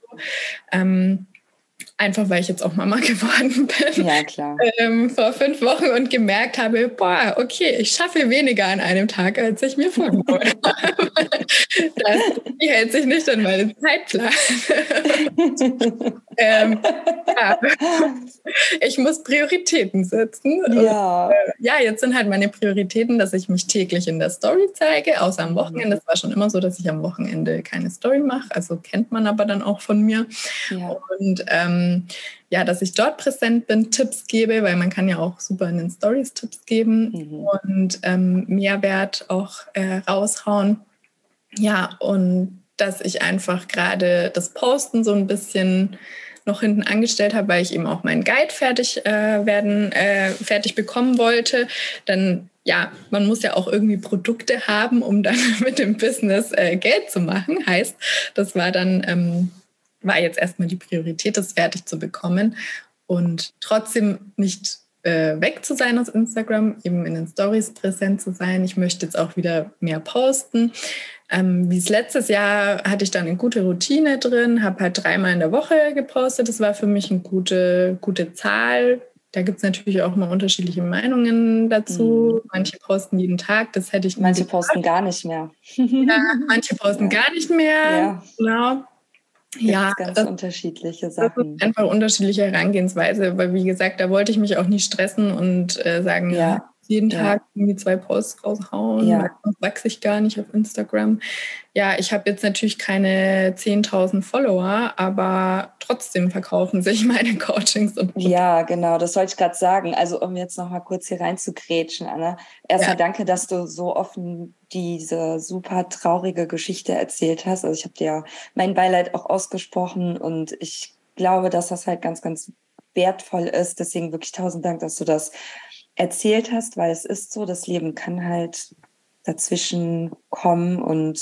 S2: Ähm, Einfach weil ich jetzt auch Mama geworden bin. Ja, klar. Ähm, vor fünf Wochen und gemerkt habe, boah, okay, ich schaffe weniger an einem Tag, als ich mir vorgenommen habe. das hält sich nicht an meinen Zeitplan. ähm, ja. Ich muss Prioritäten setzen. Ja. Und, äh, ja, jetzt sind halt meine Prioritäten, dass ich mich täglich in der Story zeige, außer am Wochenende. Es war schon immer so, dass ich am Wochenende keine Story mache. Also kennt man aber dann auch von mir. Ja. Und ähm, ähm, ja, dass ich dort präsent bin, Tipps gebe, weil man kann ja auch super in den Stories Tipps geben mhm. und ähm, Mehrwert auch äh, raushauen. Ja, und dass ich einfach gerade das Posten so ein bisschen noch hinten angestellt habe, weil ich eben auch meinen Guide fertig äh, werden, äh, fertig bekommen wollte. Dann ja, man muss ja auch irgendwie Produkte haben, um dann mit dem Business äh, Geld zu machen. Heißt, das war dann ähm, war jetzt erstmal die Priorität, das fertig zu bekommen und trotzdem nicht äh, weg zu sein aus Instagram, eben in den Stories präsent zu sein. Ich möchte jetzt auch wieder mehr posten. Ähm, wie es letztes Jahr hatte ich dann eine gute Routine drin, habe halt dreimal in der Woche gepostet. Das war für mich eine gute, gute Zahl. Da gibt es natürlich auch mal unterschiedliche Meinungen dazu. Mhm. Manche posten jeden Tag, das hätte ich
S1: Manche posten gar nicht mehr.
S2: ja, manche posten gar nicht mehr. Ja. Genau.
S1: Ja, ganz das, unterschiedliche Sachen.
S2: einfach unterschiedliche Herangehensweise, weil wie gesagt, da wollte ich mich auch nicht stressen und äh, sagen, ja. Ja jeden ja. Tag irgendwie zwei Posts raushauen, ja. wachse ich gar nicht auf Instagram. Ja, ich habe jetzt natürlich keine 10.000 Follower, aber trotzdem verkaufen sich meine Coachings. Und
S1: ja, genau, das wollte ich gerade sagen. Also um jetzt noch mal kurz hier rein zu grätschen, Anna. Erstmal ja. danke, dass du so offen diese super traurige Geschichte erzählt hast. Also ich habe dir mein Beileid auch ausgesprochen und ich glaube, dass das halt ganz, ganz wertvoll ist. Deswegen wirklich tausend Dank, dass du das erzählt hast, weil es ist so, das Leben kann halt dazwischen kommen und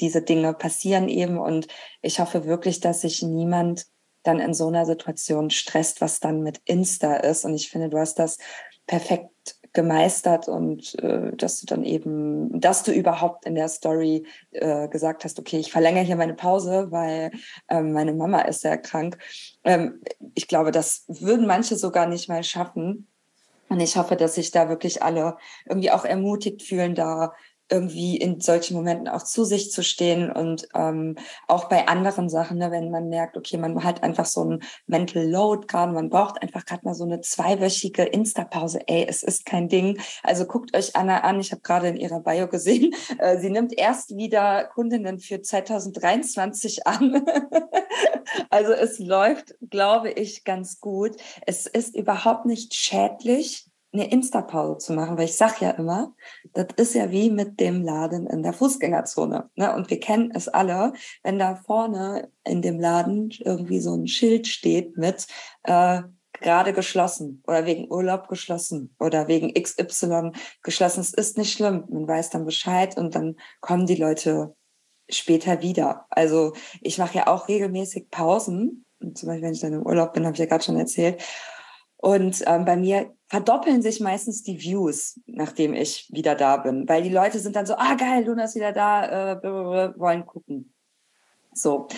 S1: diese Dinge passieren eben. Und ich hoffe wirklich, dass sich niemand dann in so einer Situation stresst, was dann mit Insta ist. Und ich finde, du hast das perfekt gemeistert und äh, dass du dann eben, dass du überhaupt in der Story äh, gesagt hast, okay, ich verlängere hier meine Pause, weil ähm, meine Mama ist sehr krank. Ähm, ich glaube, das würden manche sogar nicht mal schaffen, und ich hoffe, dass sich da wirklich alle irgendwie auch ermutigt fühlen, da irgendwie in solchen Momenten auch zu sich zu stehen und ähm, auch bei anderen Sachen, ne, wenn man merkt, okay, man hat einfach so ein Mental Load gerade, man braucht einfach gerade mal so eine zweiwöchige Insta-Pause. Ey, es ist kein Ding. Also guckt euch Anna an. Ich habe gerade in ihrer Bio gesehen, äh, sie nimmt erst wieder Kundinnen für 2023 an. also es läuft, glaube ich, ganz gut. Es ist überhaupt nicht schädlich eine Insta-Pause zu machen, weil ich sage ja immer, das ist ja wie mit dem Laden in der Fußgängerzone. Ne? Und wir kennen es alle, wenn da vorne in dem Laden irgendwie so ein Schild steht mit äh, gerade geschlossen oder wegen Urlaub geschlossen oder wegen XY geschlossen. Es ist nicht schlimm. Man weiß dann Bescheid und dann kommen die Leute später wieder. Also ich mache ja auch regelmäßig Pausen. Zum Beispiel, wenn ich dann im Urlaub bin, habe ich ja gerade schon erzählt. Und ähm, bei mir verdoppeln sich meistens die Views, nachdem ich wieder da bin, weil die Leute sind dann so, ah geil, Luna ist wieder da, äh, wollen gucken. So.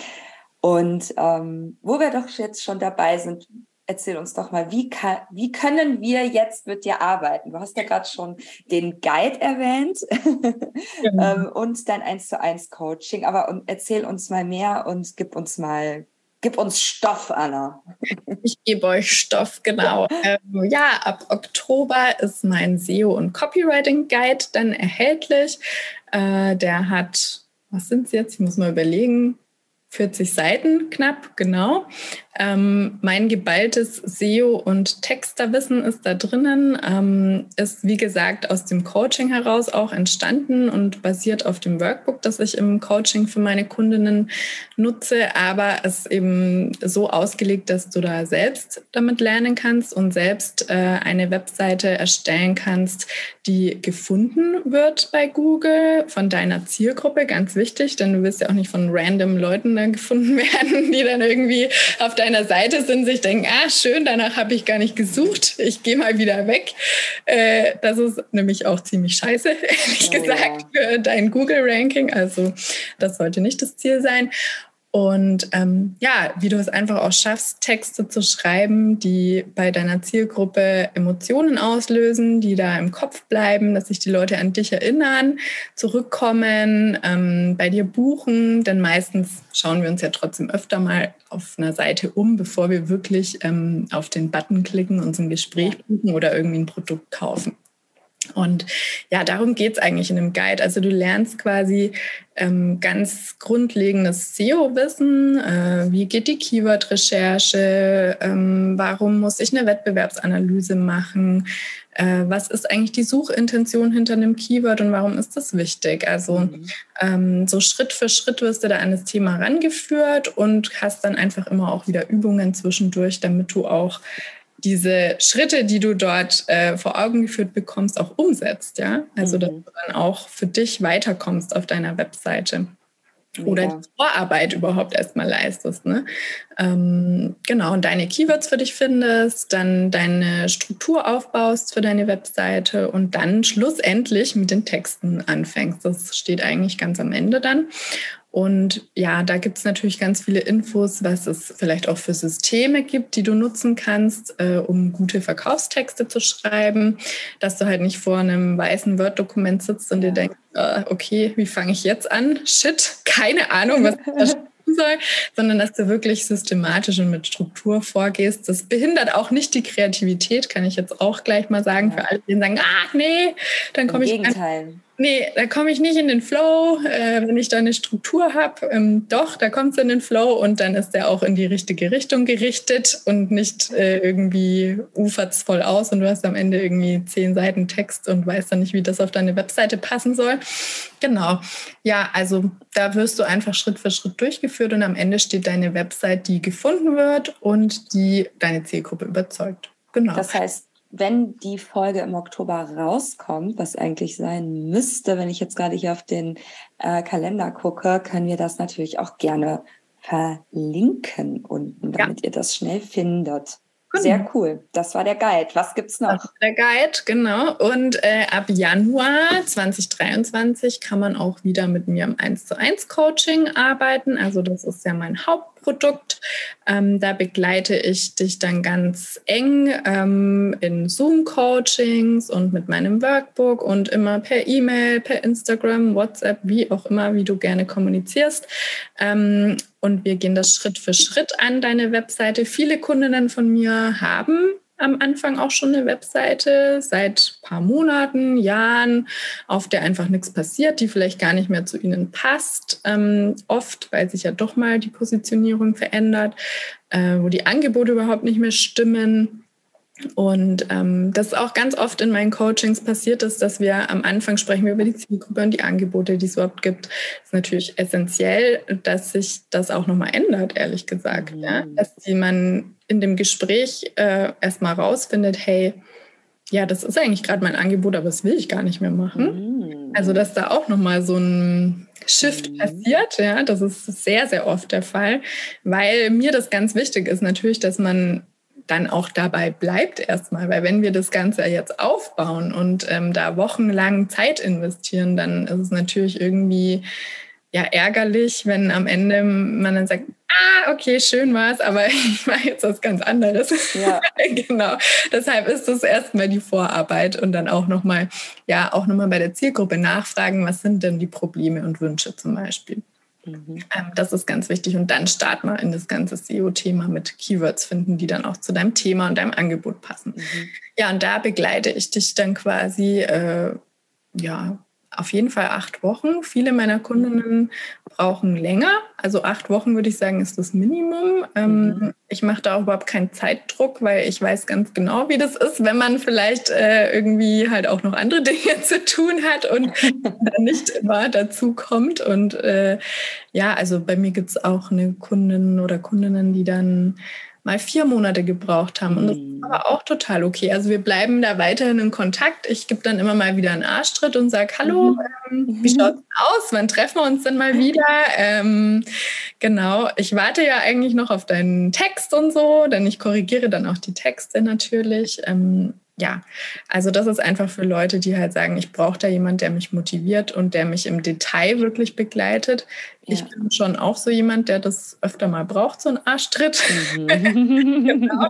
S1: Und ähm, wo wir doch jetzt schon dabei sind, erzähl uns doch mal, wie, kann, wie können wir jetzt mit dir arbeiten? Du hast ja gerade schon den Guide erwähnt genau. ähm, und dein 1 zu 1 Coaching, aber erzähl uns mal mehr und gib uns mal Gib uns Stoff, Anna.
S2: Ich gebe euch Stoff, genau. Ja, ähm, ja ab Oktober ist mein SEO und Copywriting Guide dann erhältlich. Äh, der hat, was sind es jetzt? Ich muss mal überlegen. 40 Seiten knapp, genau. Ähm, mein geballtes SEO- und Texterwissen ist da drinnen, ähm, ist wie gesagt aus dem Coaching heraus auch entstanden und basiert auf dem Workbook, das ich im Coaching für meine Kundinnen nutze, aber es ist eben so ausgelegt, dass du da selbst damit lernen kannst und selbst äh, eine Webseite erstellen kannst, die gefunden wird bei Google von deiner Zielgruppe, ganz wichtig, denn du willst ja auch nicht von random Leuten dann gefunden werden, die dann irgendwie auf deine deiner Seite sind, sich denken, ah, schön, danach habe ich gar nicht gesucht, ich gehe mal wieder weg. Äh, das ist nämlich auch ziemlich scheiße, ehrlich oh, gesagt, ja. für dein Google-Ranking. Also das sollte nicht das Ziel sein. Und ähm, ja, wie du es einfach auch schaffst, Texte zu schreiben, die bei deiner Zielgruppe Emotionen auslösen, die da im Kopf bleiben, dass sich die Leute an dich erinnern, zurückkommen, ähm, bei dir buchen. Denn meistens schauen wir uns ja trotzdem öfter mal auf einer Seite um, bevor wir wirklich ähm, auf den Button klicken, uns ein Gespräch buchen oder irgendwie ein Produkt kaufen. Und ja, darum geht es eigentlich in dem Guide. Also du lernst quasi ähm, ganz grundlegendes SEO-Wissen. Äh, wie geht die Keyword-Recherche? Ähm, warum muss ich eine Wettbewerbsanalyse machen? Äh, was ist eigentlich die Suchintention hinter einem Keyword und warum ist das wichtig? Also mhm. ähm, so Schritt für Schritt wirst du da an das Thema rangeführt und hast dann einfach immer auch wieder Übungen zwischendurch, damit du auch diese Schritte, die du dort äh, vor Augen geführt bekommst, auch umsetzt, ja. Also mhm. dass du dann auch für dich weiterkommst auf deiner Webseite. Oder ja. die Vorarbeit überhaupt erstmal leistest. Ne? Ähm, genau, und deine Keywords für dich findest, dann deine Struktur aufbaust für deine Webseite und dann schlussendlich mit den Texten anfängst. Das steht eigentlich ganz am Ende dann. Und ja, da gibt es natürlich ganz viele Infos, was es vielleicht auch für Systeme gibt, die du nutzen kannst, äh, um gute Verkaufstexte zu schreiben, dass du halt nicht vor einem weißen Word-Dokument sitzt und dir denkst, äh, okay, wie fange ich jetzt an? Shit, keine Ahnung, was ich da soll, sondern dass du wirklich systematisch und mit Struktur vorgehst. Das behindert auch nicht die Kreativität, kann ich jetzt auch gleich mal sagen, ja. für alle, die sagen, ach nee, dann komme ich.
S1: Gegenteil.
S2: An Nee, da komme ich nicht in den Flow, äh, wenn ich da eine Struktur habe. Ähm, doch, da kommt es in den Flow und dann ist der auch in die richtige Richtung gerichtet und nicht äh, irgendwie ufert's voll aus und du hast am Ende irgendwie zehn Seiten Text und weißt dann nicht, wie das auf deine Webseite passen soll. Genau. Ja, also da wirst du einfach Schritt für Schritt durchgeführt und am Ende steht deine Website, die gefunden wird und die deine Zielgruppe überzeugt. Genau.
S1: Das heißt, wenn die Folge im Oktober rauskommt, was eigentlich sein müsste, wenn ich jetzt gerade hier auf den äh, Kalender gucke, können wir das natürlich auch gerne verlinken unten, damit ja. ihr das schnell findet. Genau. Sehr cool. Das war der Guide. Was gibt's noch?
S2: Der Guide, genau. Und äh, ab Januar 2023 kann man auch wieder mit mir im 1 zu 1 Coaching arbeiten. Also das ist ja mein Haupt Produkt. Ähm, da begleite ich dich dann ganz eng ähm, in Zoom-Coachings und mit meinem Workbook und immer per E-Mail, per Instagram, WhatsApp, wie auch immer, wie du gerne kommunizierst. Ähm, und wir gehen das Schritt für Schritt an, deine Webseite. Viele Kundinnen von mir haben am Anfang auch schon eine Webseite seit paar Monaten, Jahren, auf der einfach nichts passiert, die vielleicht gar nicht mehr zu ihnen passt. Ähm, oft, weil sich ja doch mal die Positionierung verändert, äh, wo die Angebote überhaupt nicht mehr stimmen. Und ähm, das ist auch ganz oft in meinen Coachings passiert ist, dass wir am Anfang sprechen wir über die Zielgruppe und die Angebote, die es überhaupt gibt. Es ist natürlich essentiell, dass sich das auch nochmal ändert, ehrlich gesagt. Mhm. Ja? Dass die man in dem Gespräch äh, erstmal rausfindet, hey, ja, das ist eigentlich gerade mein Angebot, aber das will ich gar nicht mehr machen. Mhm. Also, dass da auch nochmal so ein Shift mhm. passiert, ja, das ist sehr, sehr oft der Fall, weil mir das ganz wichtig ist natürlich, dass man dann auch dabei bleibt erstmal, weil wenn wir das Ganze jetzt aufbauen und ähm, da wochenlang Zeit investieren, dann ist es natürlich irgendwie ja ärgerlich, wenn am Ende man dann sagt, ah, okay, schön war es, aber ich mache jetzt was ganz anderes. Ja. genau. Deshalb ist das erstmal die Vorarbeit und dann auch nochmal, ja, auch nochmal bei der Zielgruppe nachfragen, was sind denn die Probleme und Wünsche zum Beispiel. Mhm. Ähm, das ist ganz wichtig. Und dann start mal in das ganze SEO-Thema mit Keywords finden, die dann auch zu deinem Thema und deinem Angebot passen. Mhm. Ja, und da begleite ich dich dann quasi, äh, ja, auf jeden Fall acht Wochen. Viele meiner Kundinnen brauchen länger. Also acht Wochen würde ich sagen, ist das Minimum. Ähm, mhm. Ich mache da auch überhaupt keinen Zeitdruck, weil ich weiß ganz genau, wie das ist, wenn man vielleicht äh, irgendwie halt auch noch andere Dinge zu tun hat und nicht immer dazu kommt. Und äh, ja, also bei mir gibt es auch eine Kundin oder Kundinnen, die dann mal vier Monate gebraucht haben. Und das ist mhm. aber auch total okay. Also wir bleiben da weiterhin in Kontakt. Ich gebe dann immer mal wieder einen Arschtritt und sage, hallo, mhm. ähm, wie schaut es aus? Wann treffen wir uns denn mal wieder? Ähm, genau, ich warte ja eigentlich noch auf deinen Text und so, denn ich korrigiere dann auch die Texte natürlich. Ähm, ja, also das ist einfach für Leute, die halt sagen, ich brauche da jemand, der mich motiviert und der mich im Detail wirklich begleitet. Ja. Ich bin schon auch so jemand, der das öfter mal braucht, so einen Arschtritt. Mhm. genau.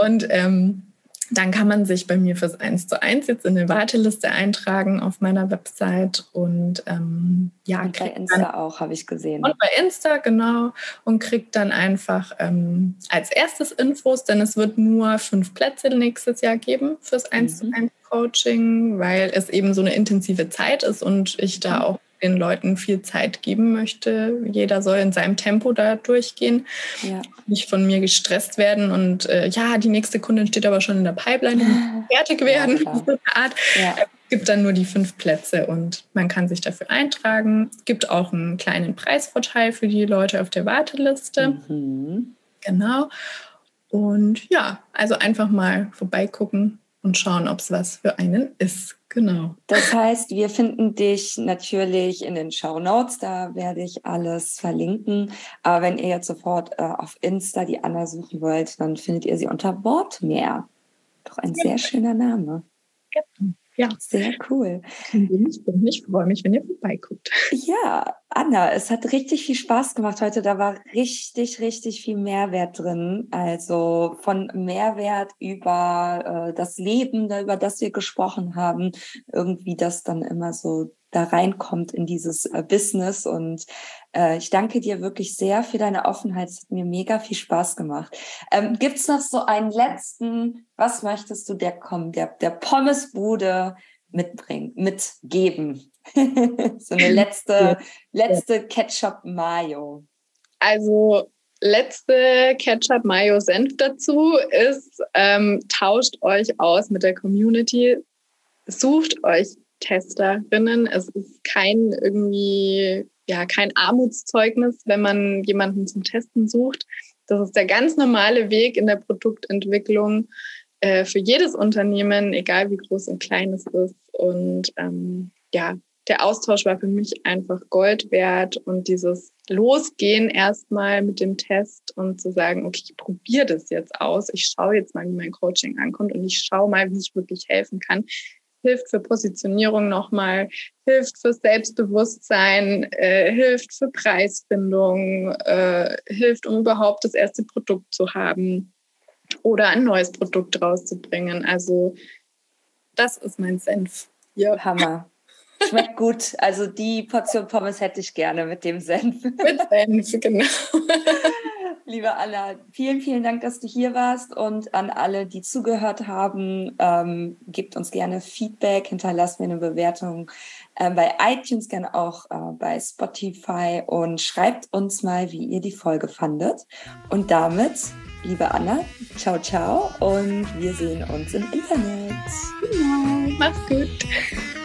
S2: Und ähm, dann kann man sich bei mir fürs 1 zu 1 jetzt in eine Warteliste eintragen auf meiner Website und ähm, ja.
S1: Und bei Insta auch, habe ich gesehen.
S2: Und bei Insta, genau. Und kriegt dann einfach ähm, als erstes Infos, denn es wird nur fünf Plätze nächstes Jahr geben fürs 1 zu 1 mhm. Coaching, weil es eben so eine intensive Zeit ist und ich da mhm. auch den Leuten viel Zeit geben möchte. Jeder soll in seinem Tempo da durchgehen, ja. nicht von mir gestresst werden und äh, ja, die nächste Kundin steht aber schon in der Pipeline, fertig werden. Ja, so Art. Ja. Es gibt dann nur die fünf Plätze und man kann sich dafür eintragen. Es gibt auch einen kleinen Preisvorteil für die Leute auf der Warteliste. Mhm. Genau. Und ja, also einfach mal vorbeigucken und schauen, ob es was für einen ist. Genau.
S1: Das heißt, wir finden dich natürlich in den Show Notes, da werde ich alles verlinken. Aber wenn ihr jetzt sofort äh, auf Insta die Anna suchen wollt, dann findet ihr sie unter Wortmeer. Doch ein sehr schöner Name. Ja. Sehr cool.
S2: Ich freue mich, wenn ihr vorbeiguckt.
S1: Ja, Anna, es hat richtig viel Spaß gemacht heute. Da war richtig, richtig viel Mehrwert drin. Also von Mehrwert über äh, das Leben, über das wir gesprochen haben, irgendwie das dann immer so da reinkommt in dieses äh, Business. Und äh, ich danke dir wirklich sehr für deine Offenheit. Es hat mir mega viel Spaß gemacht. Ähm, Gibt es noch so einen letzten, was möchtest du der kommen, der, der Pommesbude mitbringen, mitgeben? so eine letzte, letzte Ketchup-Mayo.
S2: Also letzte Ketchup Mayo Senf dazu ist, ähm, tauscht euch aus mit der Community, sucht euch Testerinnen. Es ist kein irgendwie, ja, kein Armutszeugnis, wenn man jemanden zum Testen sucht. Das ist der ganz normale Weg in der Produktentwicklung äh, für jedes Unternehmen, egal wie groß und klein es ist. Und ähm, ja, der Austausch war für mich einfach Gold wert und dieses Losgehen erstmal mit dem Test und zu sagen, okay, ich probiere das jetzt aus, ich schaue jetzt mal, wie mein Coaching ankommt und ich schaue mal, wie ich wirklich helfen kann hilft für Positionierung nochmal, hilft für Selbstbewusstsein, äh, hilft für Preisfindung, äh, hilft, um überhaupt das erste Produkt zu haben oder ein neues Produkt rauszubringen. Also das ist mein Senf.
S1: Ja. Hammer. Schmeckt gut. Also die Portion Pommes hätte ich gerne mit dem Senf. Mit Senf, genau. Liebe Anna, vielen, vielen Dank, dass du hier warst und an alle, die zugehört haben, ähm, gebt uns gerne Feedback, hinterlasst mir eine Bewertung äh, bei iTunes, gerne auch äh, bei Spotify und schreibt uns mal, wie ihr die Folge fandet. Und damit, liebe Anna, ciao, ciao und wir sehen uns im Internet.
S2: Genau, mach's gut.